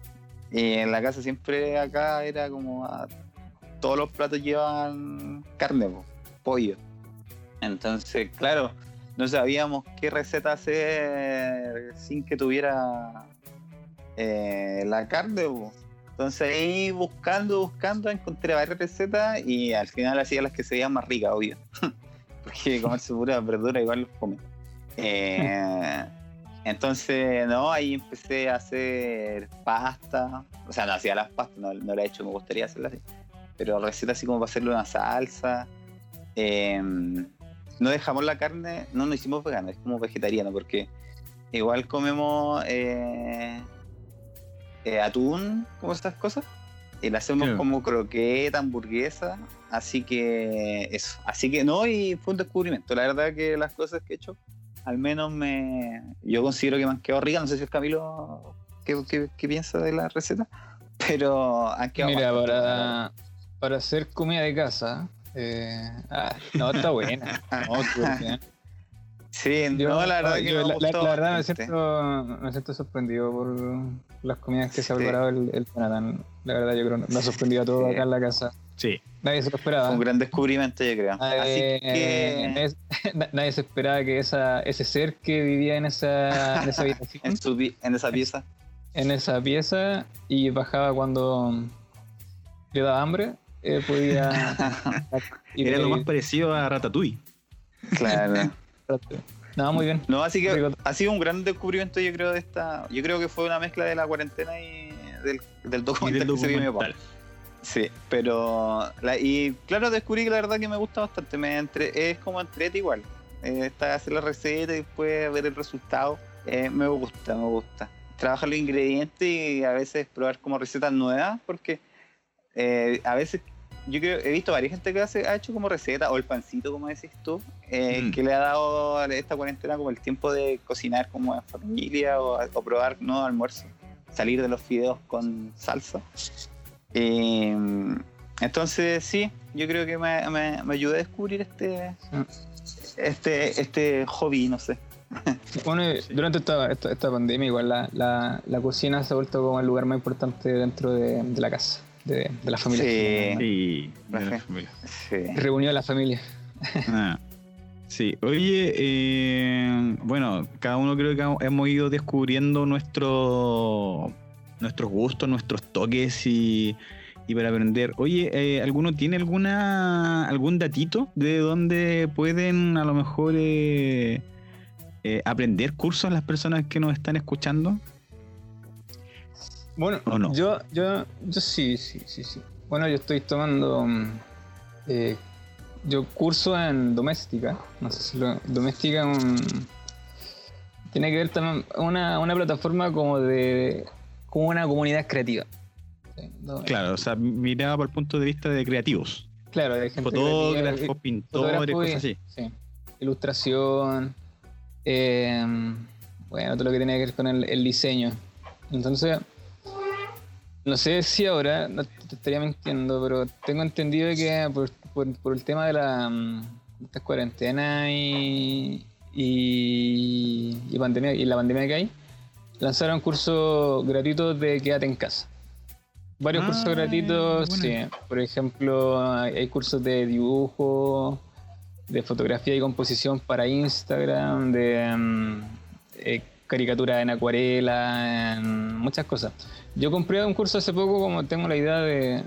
eh, en la casa siempre acá era como ah, todos los platos llevan carne, po, pollo. Entonces, claro, no sabíamos qué receta hacer sin que tuviera eh, la carne. po. Entonces ahí buscando, buscando, encontré varias recetas y al final hacía las que se veían más ricas, obvio. Porque comerse pura verdura igual los come. Eh, entonces, no, ahí empecé a hacer pasta. O sea, no hacía las pastas, no, no he hecho, me gustaría hacerlas así. Pero recetas así como para hacerle una salsa. Eh, no dejamos la carne, no, no hicimos vegano, es como vegetariano, porque igual comemos eh, eh, atún, como esas cosas. Y la hacemos como croqueta, hamburguesa. Así que eso. Así que no, y fue un descubrimiento. La verdad que las cosas que he hecho al menos me yo considero que me han quedado ricas no sé si es Camilo qué, qué- qué piensa de la receta pero han quedado Mira, para, para hacer comida de casa. eh, ah, no, está buena. No. Sí Yo, no la verdad que yo me la, gustó la verdad me siento, me siento sorprendido por las comidas que se ha preparado el, el Jonathan. La verdad, yo creo que nos ha sorprendido a todos Sí. acá en la casa. Sí. Nadie se lo Fue esperaba. un gran descubrimiento yo creo Nadie, así que nadie, nadie se esperaba que esa, ese ser que vivía en esa, en esa habitación, en, su en esa pieza en esa pieza y bajaba cuando le daba hambre, eh, podía Era lo más parecido a Ratatouille. claro No, muy bien. no así que ha sido un gran descubrimiento yo creo de esta yo creo que fue una mezcla de la cuarentena y del, del Y documental que se vio mi papá documental. Sí, pero. la- y claro, descubrí que la verdad que me gusta bastante. Me entre, es como entrete igual. Eh, está hacer la receta y después ver el resultado. Eh, me gusta, me gusta. Trabajar los ingredientes y a veces probar como recetas nuevas, porque eh, a veces yo creo, he visto varias gente que hace, ha hecho como receta, o el pancito, como decís tú, eh, Mm. que le ha dado a esta cuarentena como el tiempo de cocinar como en familia o, o probar nuevos almuerzos, salir de los fideos con salsa. Eh, entonces, sí, yo creo que me, me, me ayudó a descubrir este, Mm. este, este hobby, no sé. Bueno, durante esta, esta, esta pandemia, igual la, la, la cocina se ha vuelto como el lugar más importante dentro de, de la casa, de, de la familia. Sí. Sí, de la Ajá. familia. Sí. Reunió a la familia. Ah, Sí, oye, eh, bueno, cada uno creo que hemos ido descubriendo nuestro, nuestros gustos, nuestros toques y, y para aprender. Oye, eh, ¿alguno tiene alguna algún datito de dónde pueden a lo mejor eh, eh, aprender cursos las personas que nos están escuchando? Bueno, yo, yo, yo sí, sí, sí, sí. Bueno, yo estoy tomando mm, eh, yo curso en doméstica. No sé si lo, doméstica es un, tiene que ver también una, una plataforma como de como una comunidad creativa. Sí, Claro, o sea, miraba por el punto de vista de creativos, claro, de gente creativa, fotógrafos, pintores, fotógrafo y- cosas así. Sí. Ilustración. eh, bueno, todo lo que tiene que ver con el, el diseño. Entonces, no sé si ahora, no te estaría mintiendo, pero tengo entendido que por, por- por el tema de la mm, estas cuarentenas y, y, y pandemia y la pandemia que hay, lanzaron cursos gratuitos de quédate en casa. Varios Ah, cursos gratuitos, sí. Por ejemplo, hay, hay cursos de dibujo, de fotografía y composición para Instagram, de mm, eh, caricatura en acuarela, en muchas cosas. Yo compré un curso hace poco, como tengo la idea de,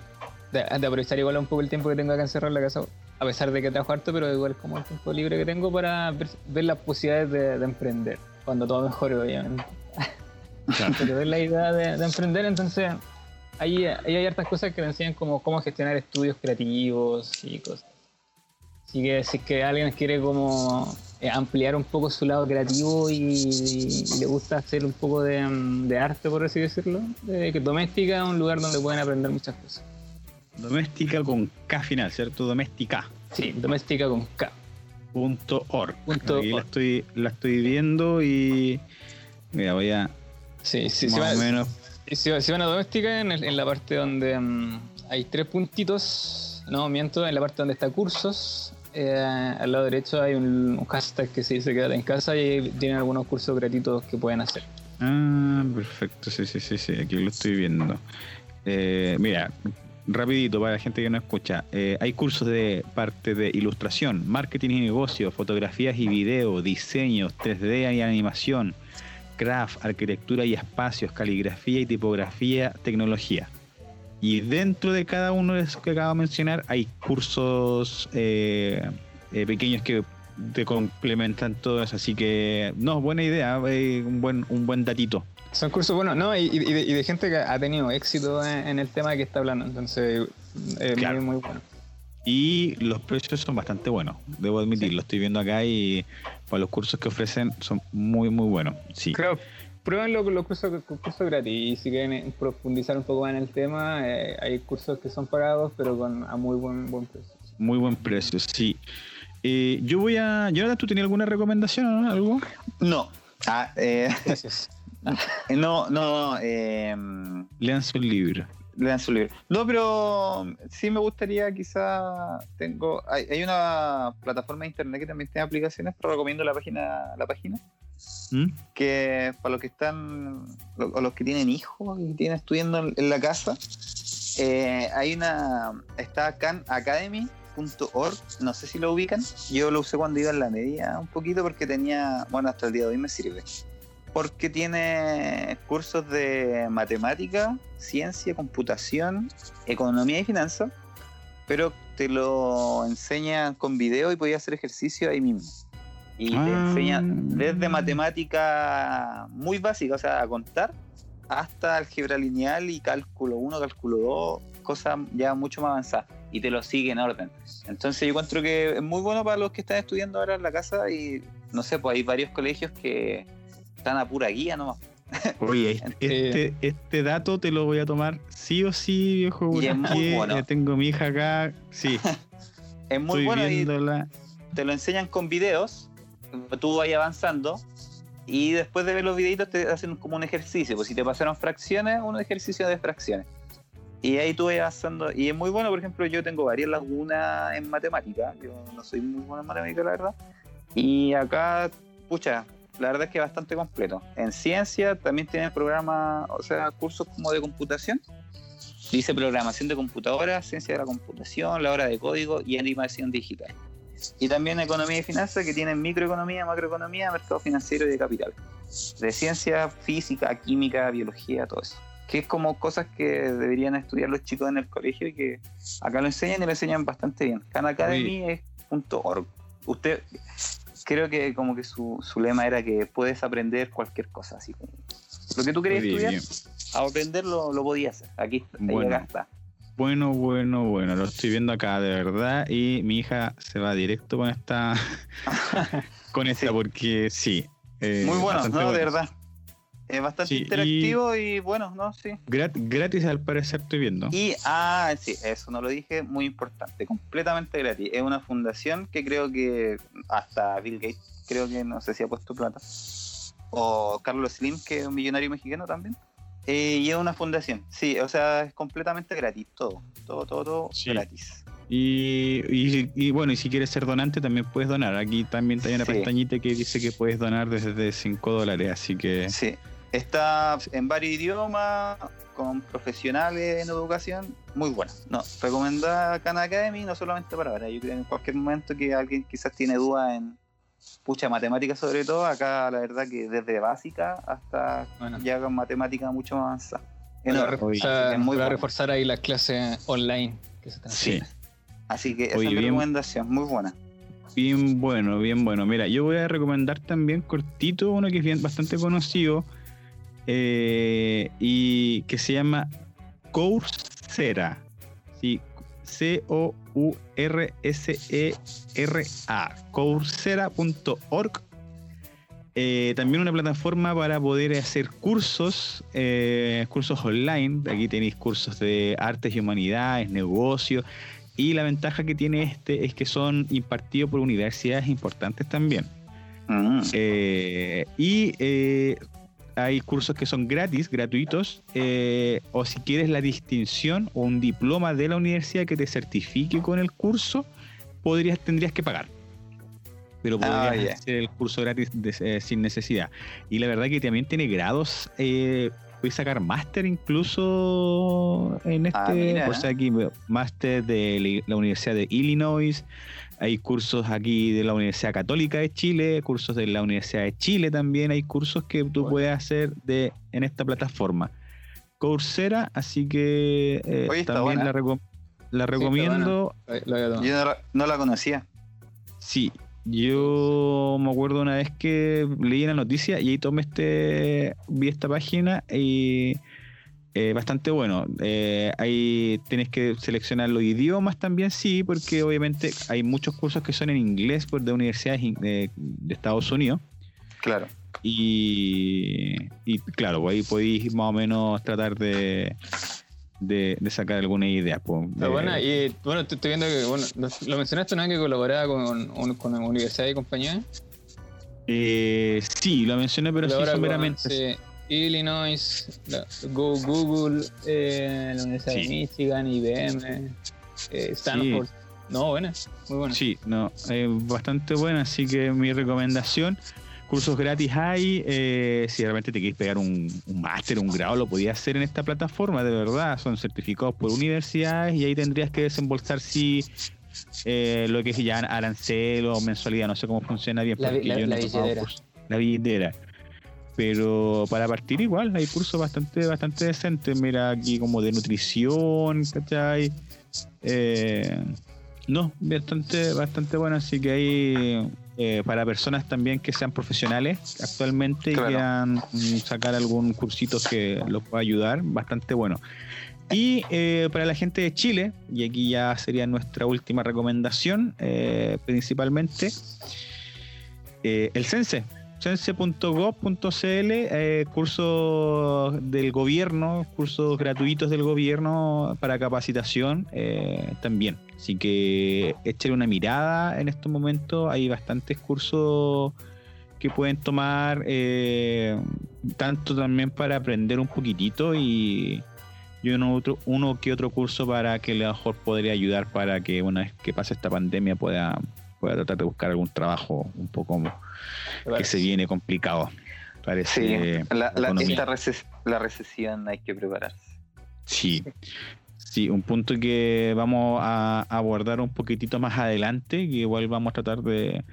de, de aprovechar igual un poco el tiempo que tengo acá encerrado en la casa, a pesar de que trabajo harto, pero igual como el tiempo libre que tengo para ver, ver las posibilidades de, de emprender, cuando todo mejore, obviamente. Claro. pero ver la idea de, de emprender, entonces ahí, ahí hay hartas cosas que te enseñan como cómo gestionar estudios creativos y cosas. Así que si es que alguien quiere como ampliar un poco su lado creativo y, y le gusta hacer un poco de, mm, de arte, por así decirlo, eh, que Doméstica es un lugar donde pueden aprender muchas cosas. Doméstica con K final, ¿cierto? Doméstica. Sí, Doméstica con K. Punto org. Punto Aquí la estoy, la estoy viendo y mira, voy a Sí, sí, más o menos. si, van a Doméstica, en, el- en la parte donde mm, hay tres puntitos, no, miento, en la parte donde está cursos, eh, al lado derecho hay un, un hashtag que se dice quédate en casa y tienen algunos cursos gratuitos que pueden hacer. Ah, perfecto, sí, sí, sí, sí, aquí lo estoy viendo. Eh, mira, rapidito para la gente que no escucha, eh, hay cursos de parte de ilustración, marketing y negocio, fotografías y video, diseños, 3D y animación, craft, arquitectura y espacios, caligrafía y tipografía, tecnología. Y dentro de cada uno de esos que acabo de mencionar hay cursos eh, eh, pequeños que te complementan todo eso. Así que, no, buena idea, eh, un buen un buen datito. Son cursos buenos, ¿no? Y, y de, y de gente que ha tenido éxito en, en el tema que está hablando, entonces es Claro. muy, muy bueno. Y los precios son bastante buenos, debo admitir, lo estoy viendo acá y para los cursos que ofrecen son muy, muy buenos. Sí. Claro, prueben los, los cursos, cursos gratis y si quieren eh, profundizar un poco más en el tema, eh, hay cursos que son pagados pero con a muy buen, buen precio. Muy buen precio, sí. Eh, yo voy a. Jonathan, ¿tú tenías alguna recomendación o no? algo? No. Ah, eh, Gracias. no, no, eh, Lean su libro. lean su libro. No, pero sí me gustaría quizá tengo hay, hay una plataforma de internet que también tiene aplicaciones, pero recomiendo la página la página ¿Mm? que para los que están o los que tienen hijos y tienen estudiando en, la casa eh, hay una está Khan Academy.org no sé si lo ubican. Yo lo usé cuando iba en la media un poquito porque tenía bueno hasta el día de hoy me sirve. Porque tiene cursos de matemática ciencia computación economía y finanzas pero te lo enseñan con video y podías hacer ejercicio ahí mismo y te Ah. enseñan desde matemática muy básica, o sea, a contar, hasta álgebra lineal y cálculo 1, cálculo 2, cosas ya mucho más avanzadas. Y te lo sigue en orden. Entonces yo encuentro que es muy bueno para los que están estudiando ahora en la casa y no sé, pues hay varios colegios que están a pura guía nomás. Oye, este, este dato te lo voy a tomar sí o sí, viejo. Y es muy bueno. eh, tengo mi hija acá. Sí, Es muy estoy bueno y viéndola. te lo enseñan con videos, tú vas avanzando y después de ver los videitos te hacen como un ejercicio, pues si te pasaron fracciones, un ejercicio de fracciones. Y ahí tú vas avanzando y es muy bueno, por ejemplo, yo tengo varias lagunas en matemática, yo no soy muy bueno en matemática, la verdad. Y acá, pucha, la verdad es que es bastante completo. En ciencia también tienen programas, o sea, cursos como de computación. Dice programación de computadoras, ciencia de la computación, la hora de código y animación digital. Y también economía y finanzas que tienen microeconomía, macroeconomía, mercado financiero y de capital. De ciencia, física, química, biología, todo eso. Que es como cosas que deberían estudiar los chicos en el colegio y que acá lo enseñan y lo enseñan bastante bien. Khan Academy es .org. Usted, creo que como que su, su lema era que puedes aprender cualquier cosa, así como lo que tú querías estudiar, bien. a aprenderlo lo podías hacer. Aquí está, ahí Bueno. acá está. Bueno, bueno, bueno, lo estoy viendo acá de verdad y mi hija se va directo con esta, con esta Sí. porque sí. eh, Muy bueno, no, de verdad. Es bastante Sí, y- interactivo y... bueno, no, sí. Grat- gratis al parecer estoy viendo. Y, ah, sí, eso no lo dije, muy importante, completamente gratis. Es una fundación que creo que hasta Bill Gates, creo que no sé si ha puesto plata. O Carlos Slim, que es un millonario mexicano también. Eh, y es una fundación, sí, o sea, es completamente gratis, todo, todo, todo, todo Sí. gratis. Y, y- y bueno, y si quieres ser donante también puedes donar. Aquí también hay una Sí. pestañita que dice que puedes donar desde 5 dólares, así que Sí, está en varios idiomas, con profesionales en educación, muy buena. No, recomendada Khan Academy, no solamente para ahora, yo creo que en cualquier momento que alguien quizás tiene dudas en pucha matemáticas sobre todo, acá la verdad que desde básica hasta Bueno. ya con matemática mucho más avanzada. Reforzar, es muy para bueno. reforzar ahí las clases online que se están sí. Así que esa Oye, es mi bien. recomendación, muy buena. Bien bueno, bien bueno. Mira, yo voy a recomendar también cortito uno que es bien, bastante conocido eh, y que se llama Coursera. Sí, C-O-U-R-S-E-R-A. Coursera.org. Eh, también una plataforma para poder hacer cursos, eh, cursos online. Aquí tenéis cursos de artes y humanidades, negocios. Y la ventaja que tiene este es que son impartidos por universidades importantes también. Mm. Eh, y eh, hay cursos que son gratis, gratuitos, eh, o si quieres la distinción o un diploma de la universidad que te certifique con el curso, podrías, tendrías que pagar. Pero Ah, podrías ya. hacer el curso gratis de- eh, sin necesidad. Y la verdad que también tiene grados. Eh, puedes sacar máster incluso en este. Ah, o sea, aquí máster de la Universidad de Illinois. Hay cursos aquí de la Universidad Católica de Chile, cursos de la Universidad de Chile también. Hay cursos que tú Bueno. puedes hacer de en esta plataforma. Coursera, así que eh, Oye, también la, recomiendo. Yo no la, no la conocía. Sí, yo me acuerdo una vez que leí la noticia y ahí tomé este, vi esta página y eh, bastante bueno. Eh, ahí tienes que seleccionar los idiomas también, sí, porque obviamente hay muchos cursos que son en inglés por de universidades de, de Estados Unidos. Claro. Y, y claro, pues ahí podéis más o menos tratar de, de, de sacar alguna idea. pues, Está de- buena. Y bueno, estoy estoy viendo que, bueno, lo, mencionaste una vez que colaboraba con, un- con una universidad y compañía. eh, sí, lo mencioné, pero sí someramente. sí, Illinois, Go Google, eh, la Universidad de Sí. Michigan, IBM, eh, Stanford. No, buena, muy buena. Sí, no, eh, bastante buena, así que mi recomendación, cursos gratis hay, eh, si realmente te quieres pegar un, un máster, un grado, lo podías hacer en esta plataforma, de verdad, son certificados por universidades y ahí tendrías que desembolsar si eh, lo que es ya arancel o mensualidad, no sé cómo funciona bien, La porque la- yo no la tomado billetera. La billetera. Pero para partir igual, hay cursos bastante, bastante decentes, mira aquí como de nutrición, ¿cachai? Eh, no, bastante, bastante bueno, así que hay eh, para personas también que sean profesionales actualmente Claro. y quieran sacar algún cursito que los pueda ayudar, bastante bueno. Y eh, para la gente de Chile, y aquí ya sería nuestra última recomendación, eh, principalmente, el Sense. sense.gov.cl, eh, cursos del gobierno, cursos gratuitos del gobierno para capacitación eh, también. Así que échale una mirada en estos momentos. Hay bastantes cursos que pueden tomar, eh, tanto también para aprender un poquitito y, y uno, otro, uno que otro curso para que a lo mejor podría ayudar para que una vez que pase esta pandemia pueda, pueda tratar de buscar algún trabajo un poco que se viene complicado. Parece sí, la, la, esta reces la recesión hay que prepararse. Sí, sí, un punto que vamos a abordar un poquitito más adelante, que igual vamos a tratar de,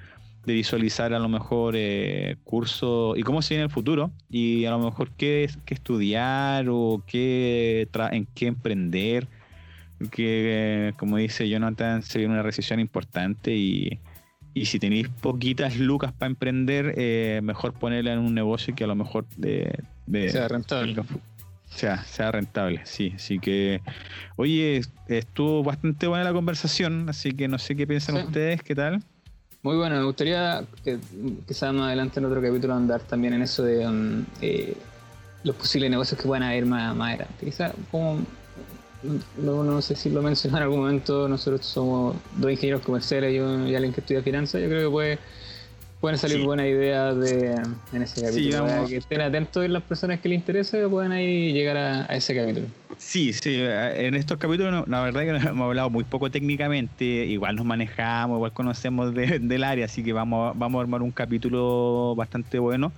de visualizar a lo mejor eh, cursos y cómo se viene el futuro y a lo mejor qué, qué estudiar o qué en qué emprender que como dice Jonathan se viene una recesión importante y, y si tenéis poquitas lucas para emprender eh, mejor ponerla en un negocio que a lo mejor de, sea rentable sea, sea rentable, sí. Así que, oye, estuvo bastante buena la conversación, así que no sé qué piensan ustedes, ¿qué tal? Muy bueno, me gustaría que quizás más adelante en otro capítulo andar también en eso de um, eh, los posibles negocios que puedan haber más, más adelante. Quizás como no, no, sé si lo mencioné en algún momento, nosotros somos dos ingenieros comerciales y, y alguien que estudia finanzas, yo creo que puede pueden salir buenas ideas de, en ese capítulo. que estén atentos y las personas que les interese puedan ahí llegar a, ese capítulo. Sí, sí, en estos capítulos la verdad es que hemos hablado muy poco técnicamente, igual nos manejamos, igual conocemos del área, así que vamos, vamos a armar un capítulo bastante bueno.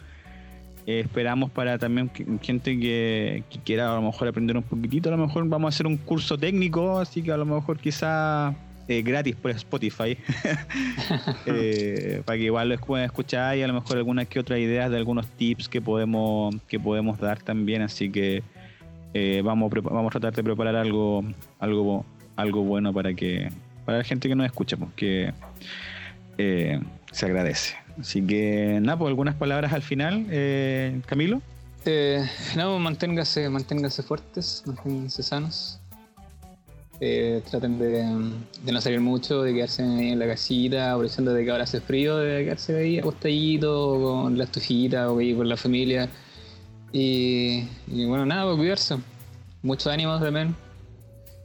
Eh, esperamos para también gente que, quiera a lo mejor aprender un poquitito, a lo mejor vamos a hacer un curso técnico, así que a lo mejor quizá eh, gratis por Spotify, eh, para que igual lo escuchar y a lo mejor algunas que otras ideas de algunos tips que podemos, que podemos dar también. Así que vamos, vamos a tratar de preparar algo, algo, algo bueno para que para la gente que nos escucha, porque pues, se agradece. Así que nada, pues algunas palabras al final, Camilo. no, pues, manténgase, manténgase fuertes, manténganse sanos. Eh, traten de, no salir mucho, de quedarse en la casita, aprovechando de que ahora hace frío, de quedarse ahí acostadito con la estufita o con la familia. Y, bueno, nada, pues cuidarse. Muchos ánimos también.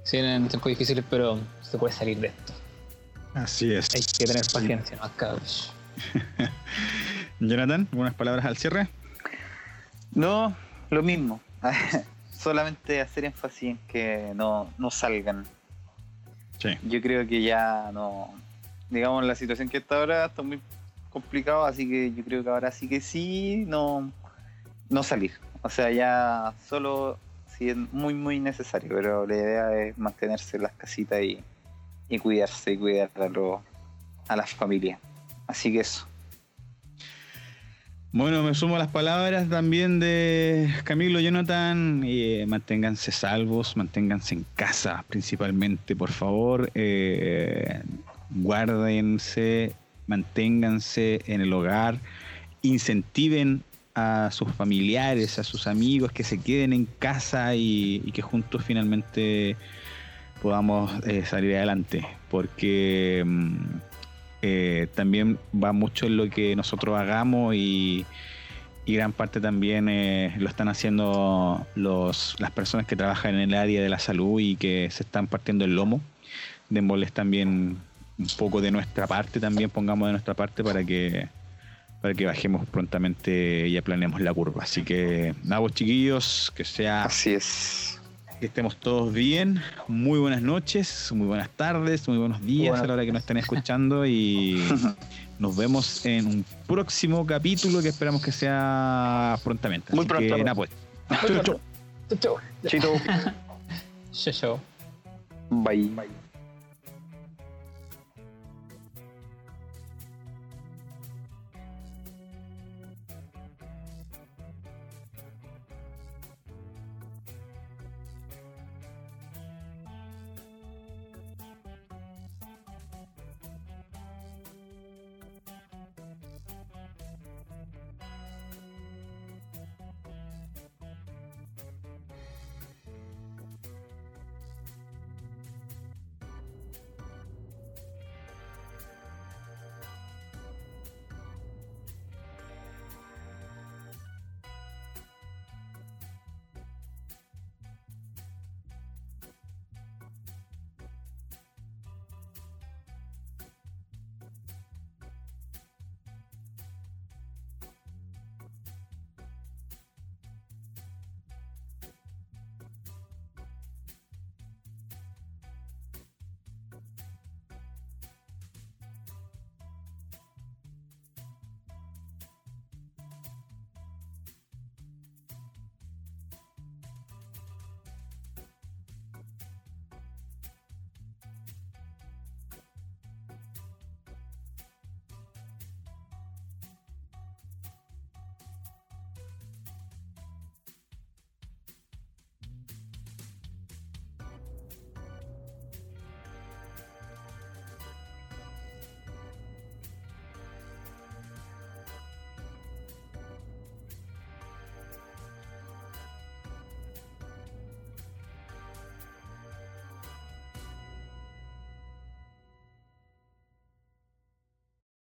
Sí, en tiempos difíciles, pero se puede salir de esto. Así es. Hay que tener paciencia, más cabros. Jonathan, ¿algunas palabras al cierre? No, lo mismo. solamente hacer énfasis en que no, no salgan. Yo creo que ya no. Digamos, la situación que está ahora está muy complicado, así que yo creo que ahora sí que sí, no, no salir. O sea, ya solo si es muy, muy necesario, pero la idea es mantenerse en las casitas y, y cuidarse y cuidar a, a las familias. Así que eso. Bueno, me sumo a las palabras también de Camilo Jonathan. Eh, manténganse salvos, manténganse en casa principalmente, por favor. Eh, guárdense, manténganse en el hogar, incentiven a sus familiares, a sus amigos que se queden en casa y, que juntos finalmente podamos eh, salir adelante. Porque mm, eh, también va mucho en lo que nosotros hagamos y, gran parte también eh, lo están haciendo los, las personas que trabajan en el área de la salud y que se están partiendo el lomo. Démosles también un poco de nuestra parte, también pongamos de nuestra parte para que para que bajemos prontamente y aplanemos la curva. Así que nada, pues, chiquillos, que sea Así es que estemos todos bien. Muy buenas noches, muy buenas tardes, muy buenos días a la hora que nos estén escuchando y nos vemos en un próximo capítulo que esperamos que sea prontamente. Muy pronto. Que, nada, pues. Chau. Chau, chau. Bye. Bye.